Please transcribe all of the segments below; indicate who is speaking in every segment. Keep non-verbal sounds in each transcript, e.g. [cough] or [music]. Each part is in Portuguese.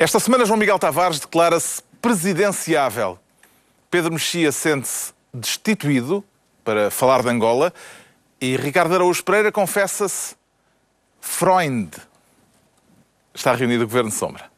Speaker 1: Esta semana, João Miguel Tavares declara-se presidenciável. Pedro Mexia sente-se destituído para falar de Angola e Ricardo Araújo Pereira confessa-se Freund. Está reunido o Governo Sombra.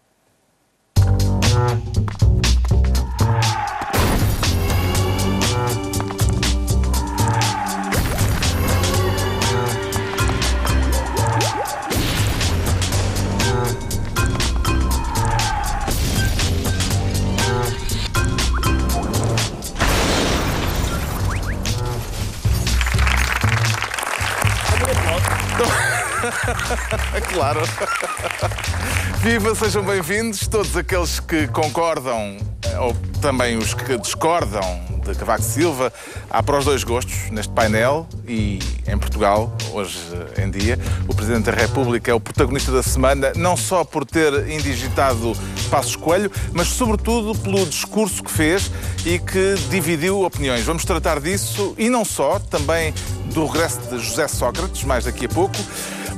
Speaker 1: [laughs] claro. Viva, sejam bem-vindos todos aqueles que concordam ou também os que discordam de Cavaco Silva. Há para os dois gostos neste painel e em Portugal, hoje em dia. O Presidente da República é o protagonista da semana, não só por ter indigitado Passos Coelho, mas sobretudo pelo discurso que fez e que dividiu opiniões. Vamos tratar disso e não só, também do regresso de José Sócrates, mais daqui a pouco.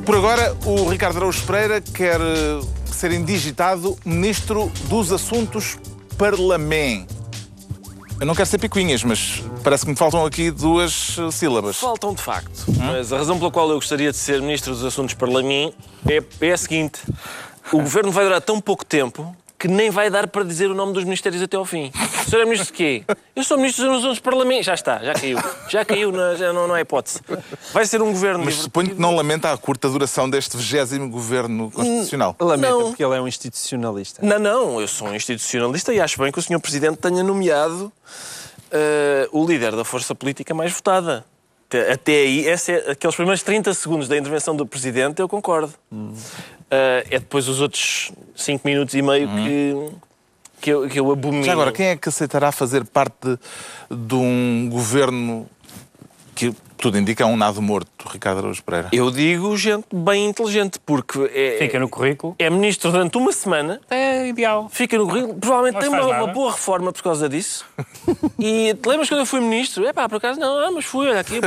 Speaker 1: Por agora, o Ricardo Araújo Pereira quer eh, ser indigitado Ministro dos Assuntos Parlamento. Eu não quero ser picuinhas, mas parece que me faltam aqui duas eh, sílabas.
Speaker 2: Faltam de facto. Hum? Mas a razão pela qual eu gostaria de ser Ministro dos Assuntos Parlamento é, é a seguinte: o governo vai durar tão pouco tempo que nem vai dar para dizer o nome dos ministérios até ao fim. O senhor é ministro de quê? Eu sou ministro dos assuntos parlamentares. Já está, já caiu. Já caiu, não, já não, não é hipótese. Vai ser um governo...
Speaker 1: Mas suponho que não lamenta a curta duração deste vigésimo governo constitucional.
Speaker 3: Lamenta não. porque ele é um institucionalista.
Speaker 2: Não, não, eu sou um institucionalista e acho bem que o senhor Presidente tenha nomeado uh, o líder da força política mais votada. Até aí, esse é, aqueles primeiros 30 segundos da intervenção do Presidente, eu concordo. Hum. Uh, é depois os outros 5 minutos e meio uhum. que, que, eu, que eu abomino.
Speaker 1: Já agora, quem é que aceitará fazer parte de, de um governo que tudo indica um nado morto, Ricardo Araújo Pereira.
Speaker 2: Eu digo gente bem inteligente, porque é,
Speaker 3: Fica no currículo.
Speaker 2: É ministro durante uma semana.
Speaker 3: É ideal.
Speaker 2: Fica no currículo. Provavelmente tem uma, uma, boa reforma por causa disso. e te lembras quando eu fui ministro? É pá, por acaso não, ah, mas fui, olha aqui.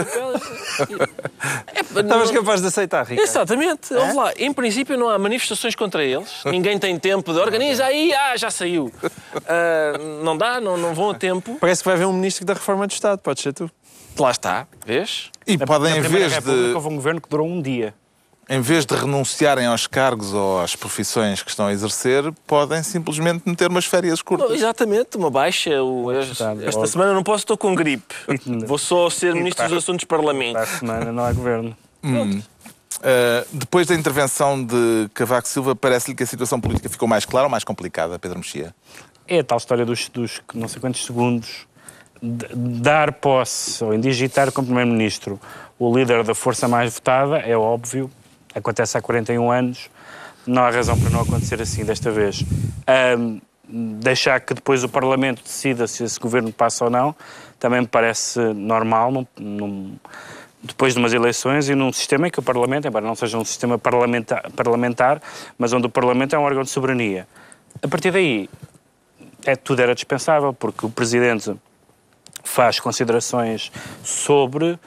Speaker 3: É, Estavas capaz de aceitar, Ricardo.
Speaker 2: Exatamente. É? lá. Em princípio não há manifestações contra eles. Ninguém tem tempo de organizar aí, ah, já saiu. Uh, não dá, não, não vão a tempo.
Speaker 3: Parece que vai haver um ministro da Reforma do Estado, pode ser tu.
Speaker 2: Lá está, vês?
Speaker 1: E na, podem,
Speaker 3: na
Speaker 1: em vez
Speaker 3: de. houve um governo que durou um dia.
Speaker 1: Em vez de renunciarem aos cargos ou às profissões que estão a exercer, podem simplesmente meter umas férias curtas.
Speaker 2: Não, exatamente, uma baixa. esta, esta semana não posso, estou com gripe. [laughs] Vou só ser Ministro dos Assuntos Parlamento.
Speaker 3: Para a semana não há governo.
Speaker 1: Hum. Uh, depois da intervenção de Cavaco Silva, parece-lhe que a situação política ficou mais clara ou mais complicada, Pedro Mexia?
Speaker 3: É a tal história dos, dos não sei quantos segundos dar posse ou indigitar como Primeiro-Ministro o líder da força mais votada é óbvio, acontece há 41 anos, não há razão para não acontecer assim desta vez. Um, deixar que depois o Parlamento decida se esse governo passa ou não, também me parece normal, num, num, depois de umas eleições e num sistema em que o Parlamento, embora não seja um sistema parlamentar, parlamentar, mas onde o Parlamento é um órgão de soberania. A partir daí, é, tudo era dispensável, porque o Presidente faz considerações sobre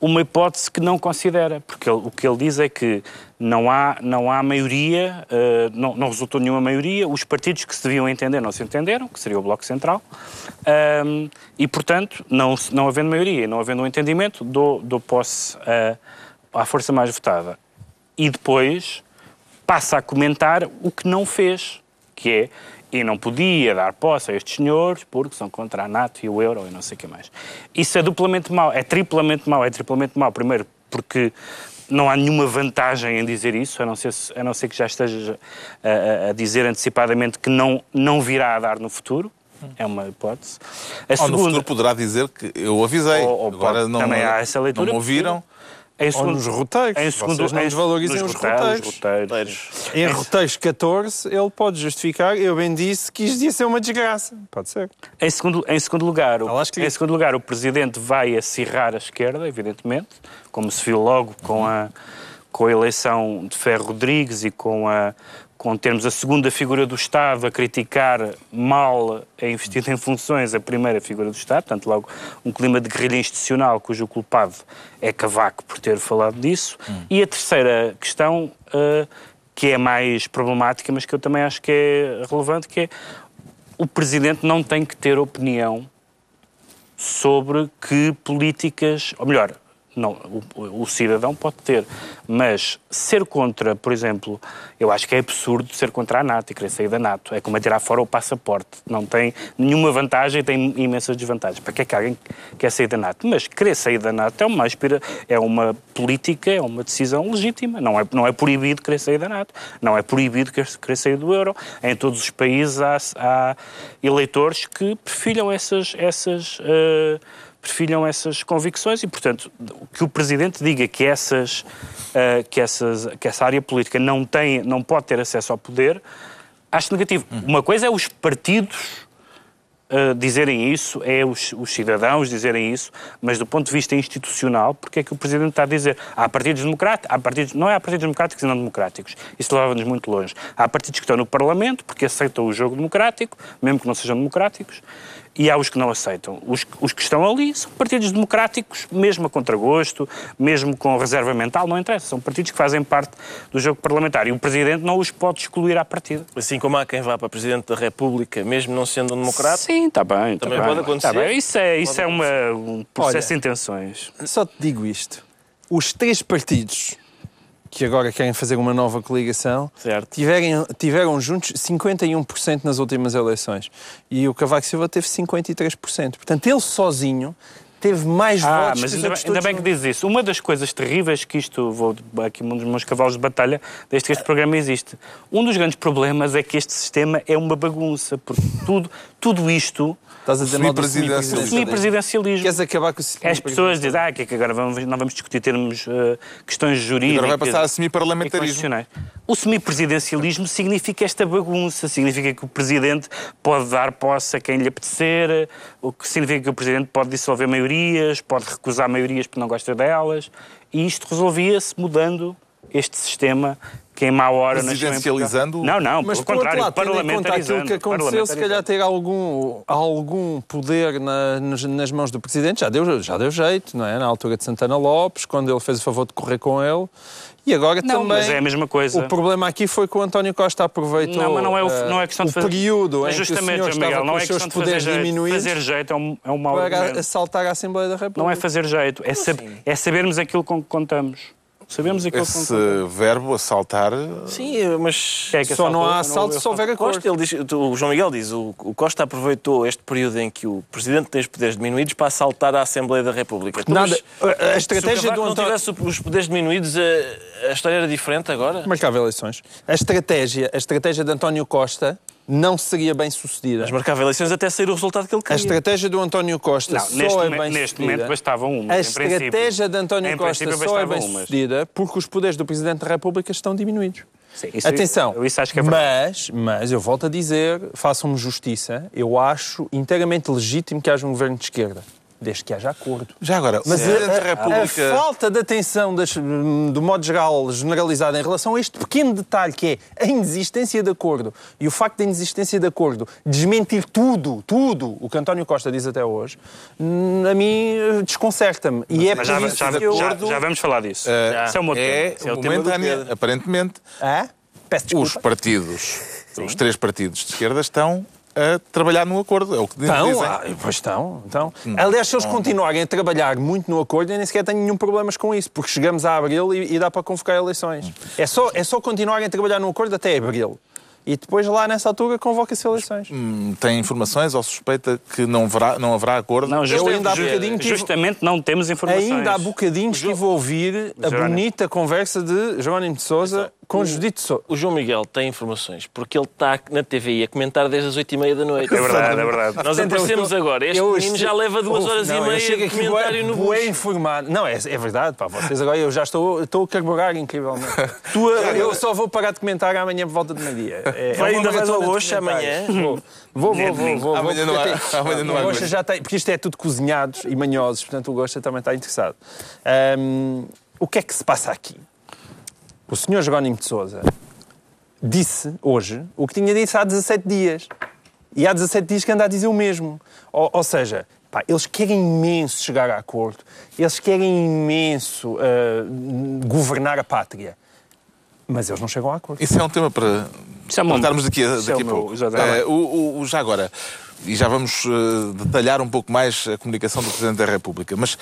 Speaker 3: uma hipótese que não considera, porque ele, o que ele diz é que não há, não há maioria, uh, não, não, resultou nenhuma maioria, os partidos que se deviam entender não se entenderam, que seria o Bloco Central, um, e, portanto, não, não havendo maioria, não havendo um entendimento, dou, dou posse uh, à força mais votada. E depois passa a comentar o que não fez, que é e não podia dar posse a estes senhores porque são contra a NATO e o euro e não sei o que mais. Isso é duplamente mau, é triplamente mau, é triplamente mau. Primeiro, porque não há nenhuma vantagem em dizer isso, a não ser, a não ser que já esteja a, a, dizer antecipadamente que não, não virá a dar no futuro. É uma hipótese.
Speaker 1: A segunda... no futuro poderá dizer que eu avisei. Ou, ou Agora pode, não, também há essa leitura. Não ouviram.
Speaker 3: Em segundo, Ou nos roteiros. Em segundo, Vocês não desvalorizem os roteiros. roteiros. Em roteiros 14, ele pode justificar, eu bem disse que isto ia ser uma desgraça. Pode ser. Em segundo, em segundo, lugar, o, em segundo lugar, o Presidente vai acirrar a esquerda, evidentemente, como se viu logo com a, com a eleição de Ferro Rodrigues e com a, com termos a segunda figura do Estado a criticar mal a investida em funções a primeira figura do Estado, portanto, logo um clima de guerrilha institucional cujo culpado é Cavaco por ter falado disso. Hum. E a terceira questão uh, que é mais problemática, mas que eu também acho que é relevante, que é o Presidente não tem que ter opinião sobre que políticas, ou melhor, não, o, o, cidadão pode ter, mas ser contra, por exemplo, eu acho que é absurdo ser contra a NATO e querer sair da NATO. É como tirar fora o passaporte. Não tem nenhuma vantagem tem imensas desvantagens. Para que é que alguém quer sair da NATO? Mas querer sair da NATO é uma, é uma política, é uma decisão legítima. Não é, não é proibido querer sair da NATO. Não é proibido querer sair do euro. Em todos os países há, há eleitores que prefilham essas. essas uh, prefilham essas convicções e, portanto, que o Presidente diga que, essas, uh, que, essas, que essa área política não, tem, não pode ter acesso ao poder, acho negativo. Uhum. Uma coisa é os partidos uh, dizerem isso, é os, os, cidadãos dizerem isso, mas do ponto de vista institucional, porque é que o Presidente está a dizer há partidos democráticos, há partidos, não é há partidos democráticos e não democráticos, isso leva-nos muito longe. Há partidos que estão no Parlamento porque aceitam o jogo democrático, mesmo que não sejam democráticos, e há os que não aceitam. Os, os, que estão ali são partidos democráticos, mesmo a contragosto, mesmo com reserva mental, não interessa. São partidos que fazem parte do jogo parlamentar e o Presidente não os pode excluir à partida.
Speaker 2: Assim como há quem vá para Presidente da República, mesmo não sendo um democrata?
Speaker 3: Sim, está bem.
Speaker 2: Tá também
Speaker 3: bem,
Speaker 2: pode acontecer.
Speaker 3: Tá bem. Isso é, isso é uma, um processo Olha, de intenções.
Speaker 4: Só te digo isto. Os três partidos que agora querem fazer uma nova coligação, tiverem, tiveram juntos 51% nas últimas eleições. E o Cavaco Silva teve 53%. Portanto, ele sozinho teve mais ah, votos
Speaker 3: mas
Speaker 4: ainda,
Speaker 3: bem, ainda bem que dizes isso. Uma das coisas terríveis que isto, vou aqui um dos meus cavalos de batalha, desde que este programa existe, um dos grandes problemas é que este sistema é uma bagunça, porque tudo, tudo isto
Speaker 4: Estás a dizer mal do
Speaker 3: semipresidencialismo.
Speaker 4: Queres acabar com o
Speaker 3: semipresidencialismo? As pessoas dizem, ah, que, é que agora vamos, não vamos discutir termos uh, questões jurídicas.
Speaker 1: Agora vai passar a semiparlamentarismo.
Speaker 3: O semipresidencialismo significa esta bagunça, significa que o Presidente pode dar posse a quem lhe apetecer, o que significa que o Presidente pode dissolver maiorias, pode recusar maiorias porque não gosta delas, e isto resolvia-se mudando este sistema que em má hora...
Speaker 1: Presidencializando?
Speaker 3: Não, não,
Speaker 4: mas
Speaker 3: pelo contrário,
Speaker 4: lado, parlamentarizando. aquilo que aconteceu, se calhar ter algum, algum poder na, nas, nas, mãos do Presidente, já deu, já deu jeito, não é? Na altura de Santana Lopes, quando ele fez o favor de correr com ele. E agora
Speaker 3: não,
Speaker 4: também.
Speaker 3: Mas é a mesma coisa.
Speaker 4: O problema aqui foi que o António Costa aproveitou.
Speaker 3: Não, mas não é, o, não é questão de fazer.
Speaker 4: O período em
Speaker 3: justamente,
Speaker 4: que o senhor Miguel,
Speaker 3: não é
Speaker 4: questão de fazer jeito.
Speaker 3: Fazer jeito é um, é um mau
Speaker 4: Para argumento. assaltar a Assembleia da República.
Speaker 3: Não é fazer jeito, é, sab assim? é sabermos aquilo com que contamos. Sabemos aquilo
Speaker 1: Esse que verbo, assaltar...
Speaker 2: Sim, mas...
Speaker 4: É que Só não há assalto se houver acordo.
Speaker 2: Costa, ele diz, o João Miguel diz, o, o Costa aproveitou este período em que o Presidente tem os poderes diminuídos para assaltar a Assembleia da República.
Speaker 4: Então, Nada, a estratégia
Speaker 2: se o do António... não tivesse os poderes diminuídos, a, a história era diferente agora?
Speaker 4: Marcava eleições. A estratégia, a estratégia de António Costa não seria bem sucedida.
Speaker 2: Mas marcava eleições até sair o resultado que ele queria.
Speaker 4: A estratégia do António Costa não, só
Speaker 3: neste
Speaker 4: é bem
Speaker 3: Neste
Speaker 4: sucedida.
Speaker 3: momento bastava uma.
Speaker 4: A estratégia de António Costa só é bem sucedida porque os poderes do Presidente da República estão diminuídos.
Speaker 3: Sim, isso,
Speaker 4: Atenção,
Speaker 3: isso acho que é
Speaker 4: mas, mas eu volto a dizer, façam-me justiça, eu acho inteiramente legítimo que haja um governo de esquerda desde que haja acordo.
Speaker 1: Já agora,
Speaker 4: mas a, a, República... a, falta de atenção das, do modo geral generalizado em relação a este pequeno detalhe que é a inexistência de acordo e o facto da inexistência de acordo desmentir tudo, tudo o que António Costa diz até hoje, hum, a mim eh, desconcerta-me. E é
Speaker 3: já, já, já, já, vamos falar disso.
Speaker 1: Uh, Isso é, um é, é o momento, aparentemente,
Speaker 4: ah?
Speaker 1: os partidos, Sim. os três partidos de esquerda estão a trabalhar no acordo. É o que
Speaker 4: estão,
Speaker 1: dizem.
Speaker 4: Ah, pois estão. então. Hum. Aliás, se eles continuarem a trabalhar muito no acordo, eu nem sequer tenho nenhum problema com isso, porque chegamos a abril e, e dá para convocar eleições. Hum. É, só, é só continuarem a trabalhar no acordo até abril e depois lá nessa altura convoca-se eleições.
Speaker 1: Hum, tem informações ou suspeita que não haverá, não haverá acordo?
Speaker 3: Não,
Speaker 1: justamente,
Speaker 3: eu ainda há bocadinho tive... justamente não temos informações.
Speaker 4: Ainda há bocadinho estive a ouvir a bonita conversa de Jerónimo de Sousa com Judite Sousa.
Speaker 2: O João Miguel tem informações porque ele está na TV a comentar desde as 8h30 da noite.
Speaker 3: É verdade, é verdade.
Speaker 2: Nós aparecemos eu, agora. Este eu, menino já leva duas horas não, e meia de comentário no
Speaker 4: bus. informado. Não, é, é verdade, pá. Vocês agora eu já estou, estou a carburar incrivelmente. [laughs] tu, eu só vou parar de comentar amanhã por volta de meio-dia.
Speaker 2: É, Vai, é ainda vais ao Oxa amanhã?
Speaker 4: Vou, vou, vou. vou, vou
Speaker 1: amanhã não há. Amanhã não há.
Speaker 4: Já tem, porque isto é tudo cozinhados e manhosos, portanto o Gosta também está interessado. Um, o que é que se passa aqui? O senhor Jerónimo de Souza disse hoje o que tinha dito há 17 dias. E há 17 dias que anda a dizer o mesmo. Ou, ou seja, pá, eles querem imenso chegar a acordo, eles querem imenso uh, governar a pátria. Mas eles não chegam a acordo.
Speaker 1: Isso é um tema para
Speaker 3: Isso é
Speaker 1: tratarmos daqui a,
Speaker 3: é
Speaker 1: daqui a pouco.
Speaker 3: exatamente.
Speaker 1: Eh, o, o- já agora, e já vamos eh, detalhar um pouco mais a comunicação do Presidente da República, mas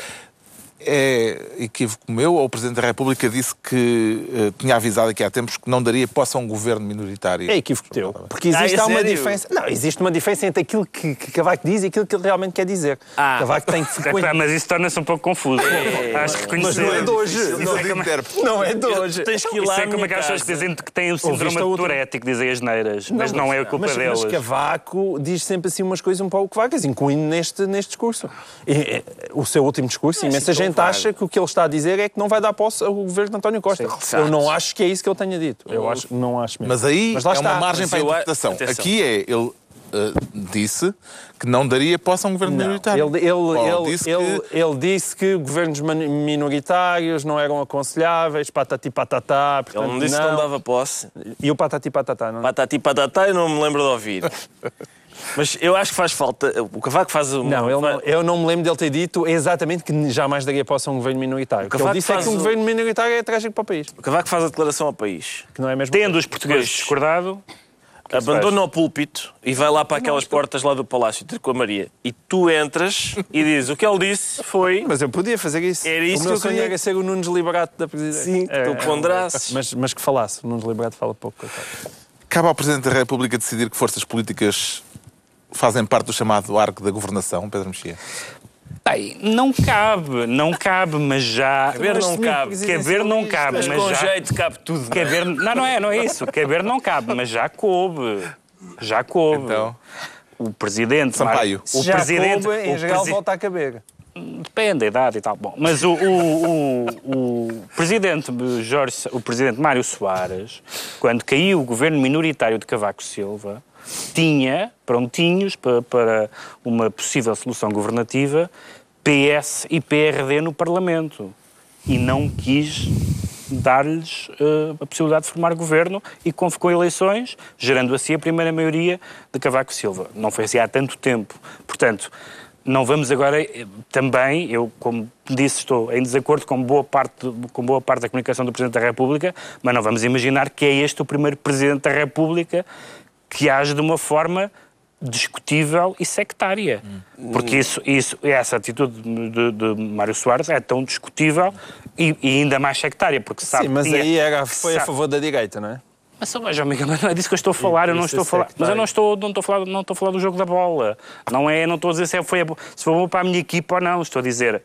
Speaker 1: é equívoco meu ou o Presidente da República disse que eh, tinha avisado aqui há tempos que não daria posse a um governo minoritário?
Speaker 4: É equívoco teu. Porque existe
Speaker 2: Ah, é
Speaker 4: há uma
Speaker 2: sério?
Speaker 4: diferença. Não, existe uma diferença entre aquilo que, que Cavaco diz e aquilo que ele realmente quer dizer.
Speaker 2: Ah.
Speaker 4: Cavaco tem
Speaker 3: Epá, [laughs]
Speaker 4: frequente.
Speaker 3: mas isso torna-se um pouco confuso. Acho que
Speaker 4: Mas
Speaker 3: reconhecer.
Speaker 4: não é de hoje.
Speaker 3: Isso
Speaker 1: Não
Speaker 3: é
Speaker 1: de
Speaker 3: como-.
Speaker 4: Não é de hoje.
Speaker 2: Tens que ir lá
Speaker 3: Isso é como aquelas pessoas que dizem que têm o síndrome de Tourette que dizem as neiras, mas não é a culpa
Speaker 4: mas,
Speaker 3: deles.
Speaker 4: Mas Cavaco diz sempre assim umas coisas um pouco vagas, incluindo neste, neste discurso. E, o seu último discurso, imensa
Speaker 2: tão
Speaker 4: gente
Speaker 2: vago.
Speaker 4: acha que o que ele está a dizer é que não vai dar posse ao governo de António Costa.
Speaker 2: Sim,
Speaker 4: eu não acho que é isso que ele tenha dito. Eu acho, não acho mesmo.
Speaker 1: Mas aí
Speaker 4: Mas lá
Speaker 1: é
Speaker 4: está.
Speaker 1: uma margem
Speaker 2: Mas
Speaker 1: para a interpretação.
Speaker 2: atenção.
Speaker 1: Aqui é, ele eh, disse que não daria posse a um governo
Speaker 4: Não,
Speaker 1: minoritário.
Speaker 4: Ele, ele, ele,
Speaker 1: disse
Speaker 4: ele,
Speaker 1: que
Speaker 4: ele disse que governos minoritários não eram aconselháveis, patati patatá.
Speaker 2: Ele não disse que não dava posse.
Speaker 4: E o patati patatá, não?
Speaker 2: Patati patatá, eu não me lembro de ouvir. [laughs] Mas eu acho que faz falta. O Cavaco faz uma.
Speaker 4: Não, ele não, eu não me lembro dele ter dito exatamente que jamais daria posse a um governo minoritário. O que ele
Speaker 2: Cavaco
Speaker 4: disse é que um
Speaker 2: o-
Speaker 4: governo minoritário é trágico para o país.
Speaker 2: O Cavaco faz a declaração ao país.
Speaker 4: Que não é mesmo.
Speaker 3: Tendo os portugueses
Speaker 2: Pois.
Speaker 3: discordado,
Speaker 2: Abandona o púlpito e vai lá para aquelas portas lá do palácio com a Maria. E tu entras e dizes o que ele disse foi. [laughs]
Speaker 4: Mas eu podia fazer isso.
Speaker 2: Era isso
Speaker 4: o meu
Speaker 2: que eu
Speaker 4: sonho
Speaker 2: queria-
Speaker 4: era ser o Nunes Liberato da presidência.
Speaker 2: Sim, que tu ponderasses.
Speaker 4: Mas, mas que falasse. O Nunes Liberato fala pouco, coitado.
Speaker 1: cabe ao Presidente da República decidir que forças políticas fazem parte do chamado arco da governação, Pedro Mexia.
Speaker 3: Bem, não cabe, não cabe, mas já.
Speaker 2: Caber não cabe.
Speaker 3: Caber não cabe,
Speaker 2: Mas
Speaker 3: mas
Speaker 2: com
Speaker 3: já.
Speaker 2: jeito cabe tudo. não é?
Speaker 3: Caber, não, não é, não é isso. Caber não cabe, mas já coube. Já coube.
Speaker 1: Então?
Speaker 3: O presidente.
Speaker 1: Sampaio.
Speaker 3: O
Speaker 4: Já
Speaker 3: presidente.
Speaker 4: coube, em
Speaker 3: o
Speaker 4: geral,
Speaker 3: presi-
Speaker 4: volta a caber.
Speaker 3: Depende da idade e tal. Bom, mas o, o, o, o presidente Jorge, o presidente Mário Soares, quando caiu o governo minoritário de Cavaco Silva, tinha prontinhos para, para uma possível solução governativa PS e PRD no Parlamento e não quis dar-lhes eh, a possibilidade de formar governo e convocou eleições, gerando assim a primeira maioria de Cavaco Silva. Não foi assim há tanto tempo. Portanto, não vamos agora eh, também, eu como disse estou em desacordo com boa parte com boa parte da comunicação do Presidente da República, mas não vamos imaginar que é este o primeiro Presidente da República que age de uma forma discutível e sectária. Porque isso, isso, essa atitude de, de Mário Soares é tão discutível e, e ainda mais sectária, porque sabe
Speaker 4: Sim, mas
Speaker 3: tinha-
Speaker 4: aí era, foi a
Speaker 3: sabe-
Speaker 4: favor da direita, não é?
Speaker 3: mas, mas, amiga, mas não é disso que eu estou a falar, eu não
Speaker 4: Isso
Speaker 3: estou
Speaker 4: é
Speaker 3: a falar. Mas eu não estou, não estou a falar, não estou a falar do jogo da bola. Não é, não estou a dizer se, é- foi, a- se foi bom para a minha equipa ou não. Estou a dizer,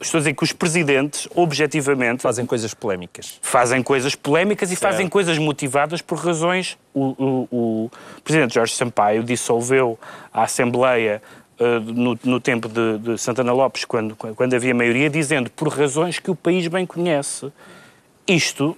Speaker 3: estou a dizer que os presidentes, objetivamente,
Speaker 4: Fazem coisas polémicas.
Speaker 3: fazem coisas polémicas e fazem coisas motivadas por razões. O, o- o presidente Jorge Sampaio dissolveu a Assembleia eh, no, no tempo de, de Santana Lopes, quando, quando havia maioria, dizendo por razões que o país bem conhece. Isto,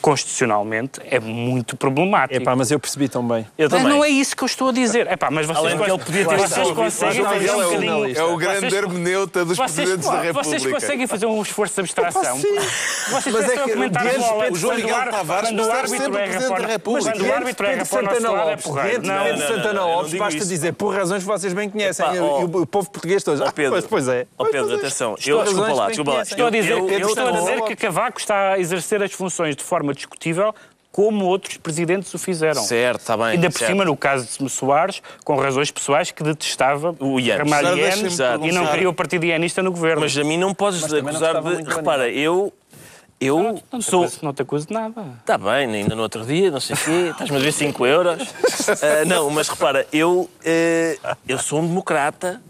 Speaker 3: constitucionalmente, é muito problemático.
Speaker 4: Epá, mas eu percebi tão bem.
Speaker 2: Eu
Speaker 3: Mas
Speaker 2: também.
Speaker 3: não é isso que eu estou a dizer. Epá, mas vocês,
Speaker 2: Além de que ele podia ter
Speaker 3: vocês
Speaker 2: sido
Speaker 3: conseguem fazer um
Speaker 4: mas
Speaker 3: bocadinho...
Speaker 1: É o grande
Speaker 3: Vocês-
Speaker 1: hermeneuta dos
Speaker 3: Vocês,
Speaker 1: presidentes da República.
Speaker 3: vocês conseguem fazer um esforço de abstração? Vocês
Speaker 4: Mas é que
Speaker 3: comentar
Speaker 4: diante-
Speaker 3: bola.
Speaker 1: o João Miguel
Speaker 3: ar-
Speaker 1: Tavares
Speaker 3: quando o árbitro é
Speaker 1: Presidente da
Speaker 3: rapor-
Speaker 1: República.
Speaker 3: Quando o árbitro é
Speaker 4: Pedro
Speaker 3: rapor nosso lado, é porreiro. Não,
Speaker 4: de. Santana Lopes,
Speaker 2: digo
Speaker 4: basta dizer por razões que vocês bem conhecem. E o, o povo português todos. Ah,
Speaker 2: Pedro.
Speaker 4: pois, é.
Speaker 2: Pedro,
Speaker 4: é.
Speaker 2: atenção. Desculpa lá, desculpa lá.
Speaker 4: conhecem.
Speaker 3: Estou a dizer que Cavaco está a exercer as funções de forma discutível como outros presidentes o fizeram.
Speaker 2: Certo, está bem.
Speaker 3: Ainda por
Speaker 2: certo.
Speaker 3: cima, no caso de Soares, com razões pessoas que detestava
Speaker 2: O Ianes.
Speaker 3: Ramalho
Speaker 1: Agora
Speaker 3: Ianes e não queria o partido ianista no governo.
Speaker 2: Mas a mim não podes
Speaker 4: não
Speaker 2: acusar
Speaker 4: gostava
Speaker 2: de. Repara, eu. Eu
Speaker 3: não, te
Speaker 2: sou.
Speaker 3: acuso, não te acuso de nada.
Speaker 2: Está bem, ainda no outro dia, não sei o quê, estás-me a ver 5 euros. Ah, [laughs] não, mas repara, eu, eh, eu sou um democrata,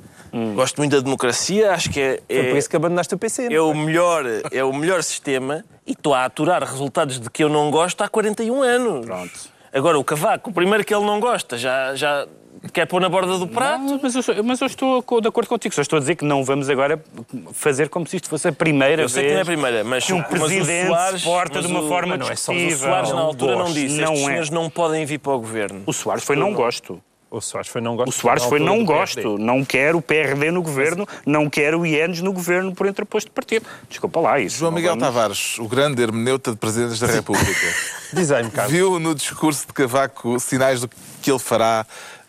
Speaker 2: gosto muito da democracia, acho que é,
Speaker 4: Foi por
Speaker 2: é,
Speaker 4: isso que abandonaste o PC. não
Speaker 2: é o, melhor, é o melhor sistema e estou a aturar resultados de que eu não gosto há 41 anos.
Speaker 3: Pronto.
Speaker 2: Agora, o Cavaco, o primeiro que ele não gosta, já, já quer pôr na borda do prato.
Speaker 3: Não, mas, eu, mas eu estou de acordo contigo. Só estou a dizer que não vamos agora fazer como se isto fosse a primeira
Speaker 2: Eu sei
Speaker 3: vez
Speaker 2: que não é a primeira, mas,
Speaker 3: que um presidente
Speaker 2: Soares,
Speaker 3: porta de uma
Speaker 2: o-
Speaker 3: forma
Speaker 4: não é só o
Speaker 2: Soares, na
Speaker 4: Não
Speaker 2: altura, não disse:
Speaker 3: Não
Speaker 2: estes
Speaker 3: é.
Speaker 2: senhores não podem vir para o governo.
Speaker 3: O Soares foi não gosto.
Speaker 4: O Soares foi não gosto.
Speaker 3: O Soares foi não gosto. Não quero o PRD no governo, não quero o IENES no governo por interposto de partido. Desculpa lá isso.
Speaker 1: João Miguel
Speaker 3: vamos-
Speaker 1: Tavares, o grande hermeneuta de presidentes da República, [laughs]
Speaker 4: Diz aí, Carlos.
Speaker 1: viu no discurso de Cavaco sinais do que ele fará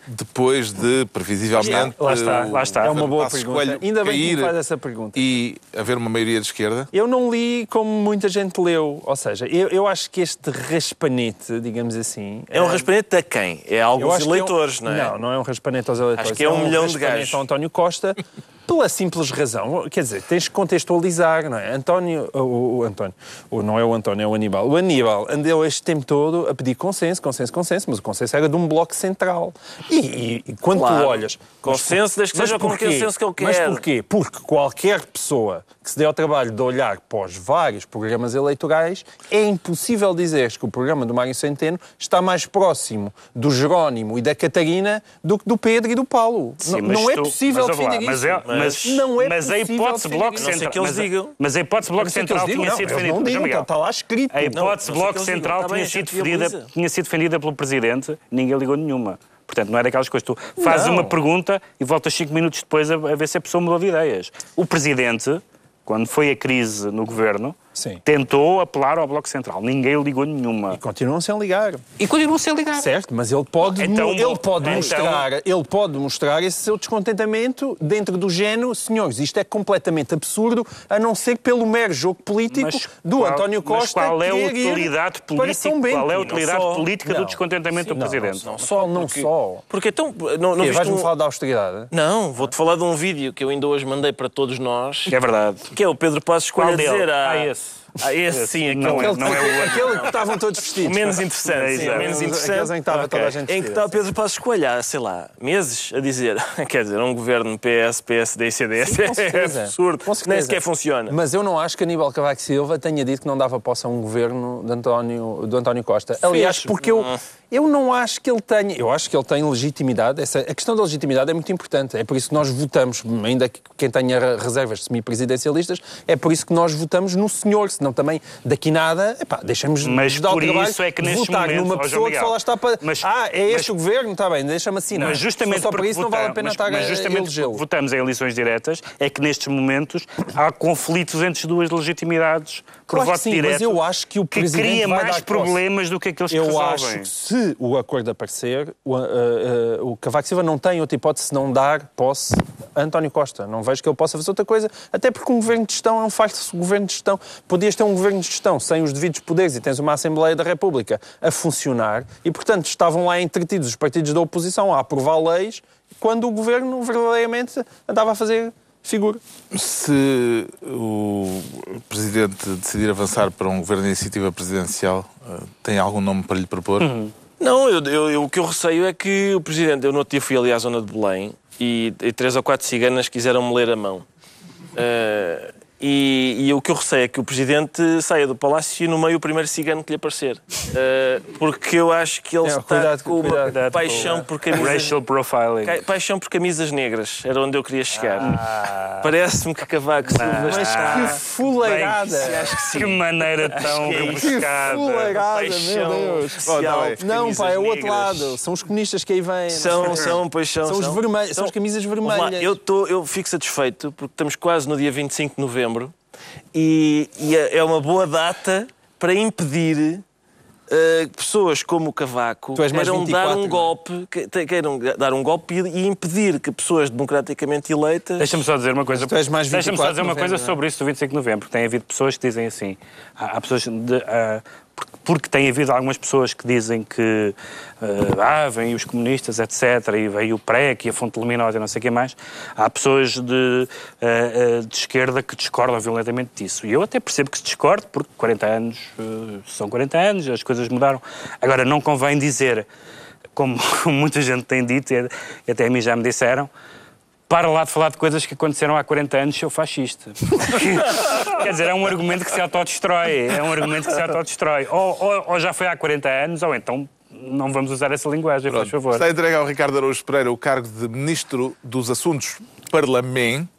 Speaker 1: depois de, previsivelmente,
Speaker 3: Lá está,
Speaker 1: o-
Speaker 3: lá está.
Speaker 4: É uma boa pergunta. Ainda bem que me faz essa pergunta.
Speaker 1: E haver uma maioria de esquerda?
Speaker 4: Eu não li como muita gente leu. Ou seja, eu, eu acho que este raspanete, digamos assim.
Speaker 2: É um
Speaker 4: eh,
Speaker 2: raspanete a quem? É
Speaker 4: eu
Speaker 2: alguns
Speaker 4: que é um-
Speaker 2: eleitores, não é?
Speaker 4: Não, não é um raspanete aos eleitores.
Speaker 2: Acho que é um milhão de gajos.
Speaker 4: ao António Costa, [laughs] pela simples razão. Quer dizer, tens que contextualizar, não é? António. O, o António. O, não é o António, é o Aníbal. O Aníbal andou este tempo todo a pedir consenso, consenso, consenso, mas o consenso era de um bloco central. E, e- quando
Speaker 2: Claro.
Speaker 4: tu olhas.
Speaker 2: Consenso, desde que
Speaker 4: Mas
Speaker 2: seja com o consenso que ele
Speaker 4: Mas
Speaker 2: quer.
Speaker 4: porquê? Porque qualquer pessoa que se dê ao trabalho de olhar para os vários programas eleitorais, é impossível dizer que o programa do Mário Centeno está mais próximo do Jerónimo e da Catarina do que do Pedro e do Paulo.
Speaker 3: Sim,
Speaker 4: não,
Speaker 3: mas
Speaker 4: não é
Speaker 3: tu-
Speaker 4: possível
Speaker 3: mas,
Speaker 4: defender
Speaker 3: mas,
Speaker 4: isso.
Speaker 3: é, mas,
Speaker 4: não é
Speaker 3: mas a hipótese Bloco Central.
Speaker 2: que eles
Speaker 3: mas,
Speaker 2: digam.
Speaker 3: mas a hipótese Bloco Central tinha sido defendida.
Speaker 4: não digam, está lá escrito.
Speaker 3: A hipótese Bloco. Central
Speaker 2: viabiliza.
Speaker 3: tinha sido defendida pelo Presidente, ninguém ligou nenhuma. Portanto, não é daquelas coisas que tu fazes
Speaker 4: Não.
Speaker 3: uma pergunta e voltas cinco minutos depois a, a ver se a pessoa mudou de ideias. O Presidente, quando foi a crise no Governo,
Speaker 4: Sim.
Speaker 3: tentou apelar ao Bloco Central. Ninguém ligou nenhuma.
Speaker 4: E continuam sem ligar.
Speaker 3: E continuam sem ligar.
Speaker 4: Certo, mas ele pode,
Speaker 3: Então,
Speaker 4: ele pode
Speaker 3: então-
Speaker 4: mostrar, ele pode mostrar esse seu descontentamento dentro do género, senhores, isto é completamente absurdo, a não ser pelo mero jogo político
Speaker 3: Mas
Speaker 4: do
Speaker 3: qual-
Speaker 4: António
Speaker 3: mas
Speaker 4: Costa.
Speaker 3: qual é a utilidade política, qual é a utilidade
Speaker 2: só.
Speaker 3: política
Speaker 4: Não.
Speaker 3: do descontentamento do
Speaker 4: Não,
Speaker 3: Presidente?
Speaker 4: Não só, não só.
Speaker 2: Porque então, não, não
Speaker 4: Vais-me
Speaker 2: um...
Speaker 4: falar da austeridade?
Speaker 2: Não, vou-te falar de um vídeo que eu ainda hoje mandei para todos nós,
Speaker 3: É verdade.
Speaker 2: que é o Pedro Passos Coelho a dizer.
Speaker 3: Ah, esse.
Speaker 2: Ah, esse, sim, aquele,
Speaker 3: Não é-
Speaker 4: Aquele,
Speaker 3: não é o-
Speaker 4: aquele que estavam todos vestidos.
Speaker 2: o menos interessante.
Speaker 3: É,
Speaker 2: sim, o menos interessante.
Speaker 4: em que estava toda a gente
Speaker 2: Em que
Speaker 4: vestida,
Speaker 2: está o
Speaker 4: sim.
Speaker 2: Pedro Passos Coelho há, sei lá, meses a dizer, [laughs] quer dizer, um governo PS, PSD e CDS
Speaker 4: Com [laughs]
Speaker 2: é
Speaker 4: certeza.
Speaker 2: absurdo, nem sequer funciona.
Speaker 4: Mas eu não acho que Aníbal Cavaco Silva tenha dito que não dava posse a um governo de António, do António Costa. Aliás, porque eu, eu não acho que ele tenha. Eu acho que ele tem legitimidade. Essa, a questão da legitimidade é muito importante. É por isso que nós votamos, ainda que quem tenha reservas semipresidencialistas, é por isso que nós votamos no senhor. Senão também daqui nada, epá, deixamos
Speaker 3: Mas
Speaker 4: de dar o trabalho
Speaker 3: isso é que
Speaker 4: de
Speaker 3: nestes
Speaker 4: votar
Speaker 3: momentos,
Speaker 4: numa pessoa que só lá está para.
Speaker 3: mas-
Speaker 4: ah, é este
Speaker 3: mas-
Speaker 4: o governo? Está bem, deixa-me assinar.
Speaker 3: Mas justamente
Speaker 4: só, só por
Speaker 3: porque
Speaker 4: isso não vale a pena
Speaker 3: mas-
Speaker 4: estar
Speaker 3: mas
Speaker 4: a
Speaker 3: justamente porque votamos em eleições diretas é que nestes momentos há conflitos entre duas legitimidades por
Speaker 4: que
Speaker 3: voto
Speaker 4: sim,
Speaker 3: direto
Speaker 4: mas eu acho que o Presidente
Speaker 3: cria
Speaker 4: vai
Speaker 3: mais problemas do que aqueles que
Speaker 4: Eu
Speaker 3: resolvem.
Speaker 4: acho que se o acordo aparecer, o, uh, uh, o Cavaco Silva não tem outra hipótese de não dar posse a António Costa. Não vejo que ele possa fazer outra coisa, até porque um governo de gestão é um falso governo de gestão. Podias ter um governo de gestão sem os devidos poderes e tens uma Assembleia da República a funcionar e, portanto, estavam lá entretidos os partidos da oposição a aprovar leis quando o governo verdadeiramente andava a fazer figura.
Speaker 1: Se o Presidente decidir avançar para um governo de iniciativa presidencial, eh, tem algum nome para lhe propor?
Speaker 2: Não, eu, eu- eu- o que eu receio é que o Presidente, eu no outro dia fui ali à zona de Belém e, e três ou quatro ciganas quiseram-me ler a mão. Eh, e, e o que eu receio é que o Presidente saia do palácio e no meio o primeiro cigano que lhe aparecer. Eh, porque eu acho que ele
Speaker 4: É,
Speaker 2: está
Speaker 4: cuidado,
Speaker 2: com uma
Speaker 4: cuidado.
Speaker 2: paixão por camisas...
Speaker 3: Racial profiling.
Speaker 2: Paixão por camisas negras, era onde eu queria chegar. Parece-me que Cavaco Silva
Speaker 4: Mas
Speaker 2: está...
Speaker 4: que fuleirada!
Speaker 2: acho que sim.
Speaker 3: Que maneira tão
Speaker 2: que é isso.
Speaker 4: Que
Speaker 3: rebuscada.
Speaker 4: fuleirada, meu
Speaker 2: Paixão
Speaker 4: Deus!
Speaker 1: Oh, bem.
Speaker 4: Não,
Speaker 2: camisas
Speaker 4: pá, é o outro
Speaker 2: negras.
Speaker 4: lado. São os comunistas que aí vêm.
Speaker 2: São, são, pois são.
Speaker 4: São os vermelhos, são as camisas
Speaker 2: Ouve lá,
Speaker 4: vermelhas.
Speaker 2: eu, tô, eu fico satisfeito porque estamos quase no dia 25 de novembro e, e é é uma boa data para impedir eh, pessoas como o Cavaco
Speaker 4: mais
Speaker 2: queiram
Speaker 4: 24,
Speaker 2: dar um
Speaker 4: é?
Speaker 2: golpe, queiram dar um golpe e, impedir que pessoas democraticamente eleitas
Speaker 3: Deixa-me só dizer uma coisa.
Speaker 4: Tu és mais
Speaker 3: Deixa-me só
Speaker 4: 24
Speaker 3: dizer uma coisa
Speaker 4: novembro, não é?
Speaker 3: sobre isso do 25 de novembro, porque tem havido pessoas que dizem assim. Há, há pessoas de, por- porque tem havido algumas pessoas que dizem que ah, ah, vêm os comunistas, etc., e veio o PREC e a Fonte Luminosa e não sei o que mais. Há pessoas de, ah, ah, de esquerda que discordam violentamente disso. E eu até percebo que se discorde, porque 40 anos são 40 anos, as coisas mudaram. Agora, não convém dizer, [laughs] como, muita gente tem dito, e até a mim já me disseram, para lá de falar de coisas que aconteceram há 40 anos, sou fascista. [laughs] Quer dizer, é um argumento que se autodestrói. É um argumento que se autodestrói. Ou, ou, ou já foi há 40 anos, ou então não vamos usar essa linguagem, faz favor.
Speaker 1: Está entregue ao Ricardo Araújo Pereira o cargo de Ministro dos Assuntos Parlamento.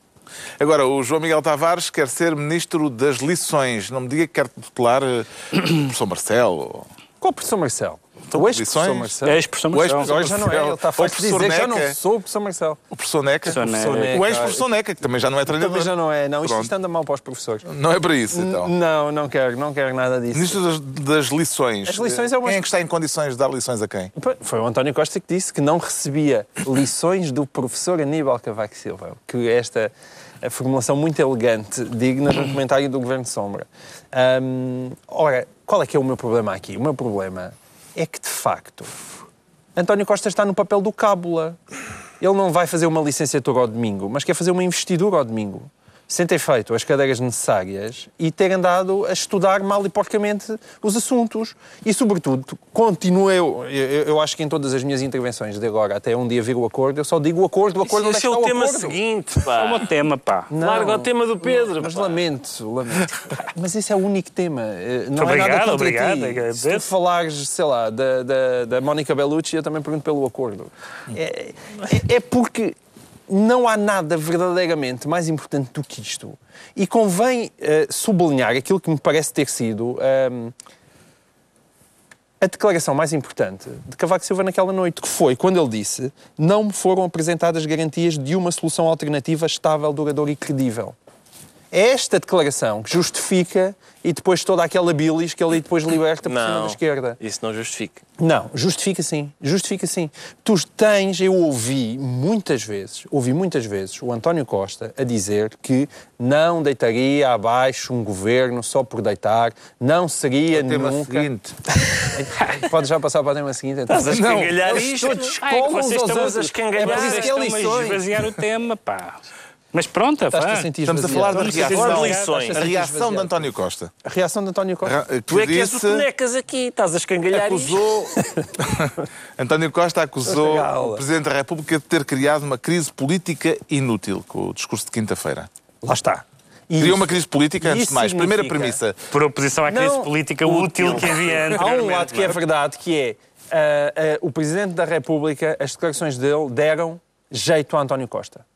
Speaker 1: Agora, o João Miguel Tavares quer ser Ministro das Lições. Não me diga que quer tutelar eh, o professor Marcelo.
Speaker 4: Qual o professor Marcelo?
Speaker 1: Então,
Speaker 4: O ex-professor? Marcelo.
Speaker 3: É
Speaker 1: ex-professor
Speaker 3: Marcelo.
Speaker 4: Agora já não é, ele está
Speaker 1: O
Speaker 4: farto de
Speaker 1: professor
Speaker 4: dizer que já
Speaker 1: Neca.
Speaker 4: não sou o professor Marcelo.
Speaker 1: O professor Neca.
Speaker 3: Professor Neca.
Speaker 1: O ex-professor Neca, que também já não é treinador.
Speaker 4: Também já não é, não. Isto,
Speaker 1: Pronto.
Speaker 4: isto anda mal para os professores.
Speaker 1: Não é para isso, então.
Speaker 4: Não, não quero, não quero nada disso.
Speaker 1: Ministro das, das lições.
Speaker 4: As lições é uma-
Speaker 1: Quem é que está em condições de dar lições a quem?
Speaker 4: Foi o António Costa que disse que não recebia lições do professor Aníbal Cavaco Silva, que esta a formulação muito elegante, digna de um comentário do Governo de Sombra. Hum, ora, qual é que é o meu problema aqui? O meu problema é que, de facto, António Costa está no papel do cábula. Ele não vai fazer uma licenciatura ao domingo, mas quer fazer uma investidura ao domingo. Sem ter feito as cadeiras necessárias e ter andado a estudar mal e porcamente os assuntos. E, sobretudo, continuo eu, eu, eu acho que em todas as minhas intervenções de agora até um dia vir o acordo, eu só digo o acordo, o acordo, onde é
Speaker 2: Esse
Speaker 4: que
Speaker 2: é o tema
Speaker 4: acordo?
Speaker 2: seguinte, [laughs]
Speaker 3: É
Speaker 2: pá.
Speaker 3: o tema, pá.
Speaker 4: Não,
Speaker 2: Larga o tema do Pedro.
Speaker 4: Mas
Speaker 2: pá.
Speaker 4: lamento, lamento. [laughs] Mas esse é o único tema. Eh, Não
Speaker 3: Obrigado,
Speaker 4: é nada contra
Speaker 3: obrigado,
Speaker 4: ti.
Speaker 3: é
Speaker 4: Se tu falares, sei lá, da, da, da Mónica Bellucci, eu também pergunto pelo acordo. É, é, é porque não há nada verdadeiramente mais importante do que isto. E convém eh, sublinhar aquilo que me parece ter sido ehm, a declaração mais importante de Cavaco Silva naquela noite, que foi quando ele disse não me foram apresentadas garantias de uma solução alternativa estável, duradoura e credível. É esta declaração que justifica e depois toda aquela bilis que ele depois liberta por cima da
Speaker 2: Não,
Speaker 4: esquerda.
Speaker 2: isso não justifica.
Speaker 4: Não, justifica sim, justifica sim. Tu tens, eu ouvi muitas vezes, ouvi muitas vezes o António Costa a dizer que não deitaria abaixo um governo só por deitar, não seria
Speaker 1: Tema
Speaker 4: nunca...
Speaker 1: seguinte. [laughs]
Speaker 4: Pode já passar para o tema seguinte, então.
Speaker 2: Estás a escangalhar
Speaker 4: eles
Speaker 2: isto.
Speaker 4: todos
Speaker 3: Ai, vocês estão a
Speaker 2: escangalhar.
Speaker 4: É
Speaker 3: Estão a esvaziar o tema, pá. Mas pronto,
Speaker 4: Estás-te
Speaker 3: pá.
Speaker 4: a sentir
Speaker 1: Estamos a falar da reação,
Speaker 2: Falar de lições.
Speaker 1: a reação de António Costa.
Speaker 4: A reação de António Costa.
Speaker 1: Ra-
Speaker 2: Tu é que és o Tonecas aqui. Estás a escangalhar
Speaker 1: acusou [laughs] António Costa acusou o Presidente da República de ter criado uma crise política inútil com o discurso de quinta-feira.
Speaker 4: Lá está. E
Speaker 1: Criou uma crise política, antes
Speaker 4: isso
Speaker 1: de mais. Primeira premissa.
Speaker 3: Por oposição à crise
Speaker 4: Não,
Speaker 3: política útil que havia
Speaker 4: Há um lado que é verdade, que é ah, ah, o Presidente da República, as declarações dele deram jeito a António Costa.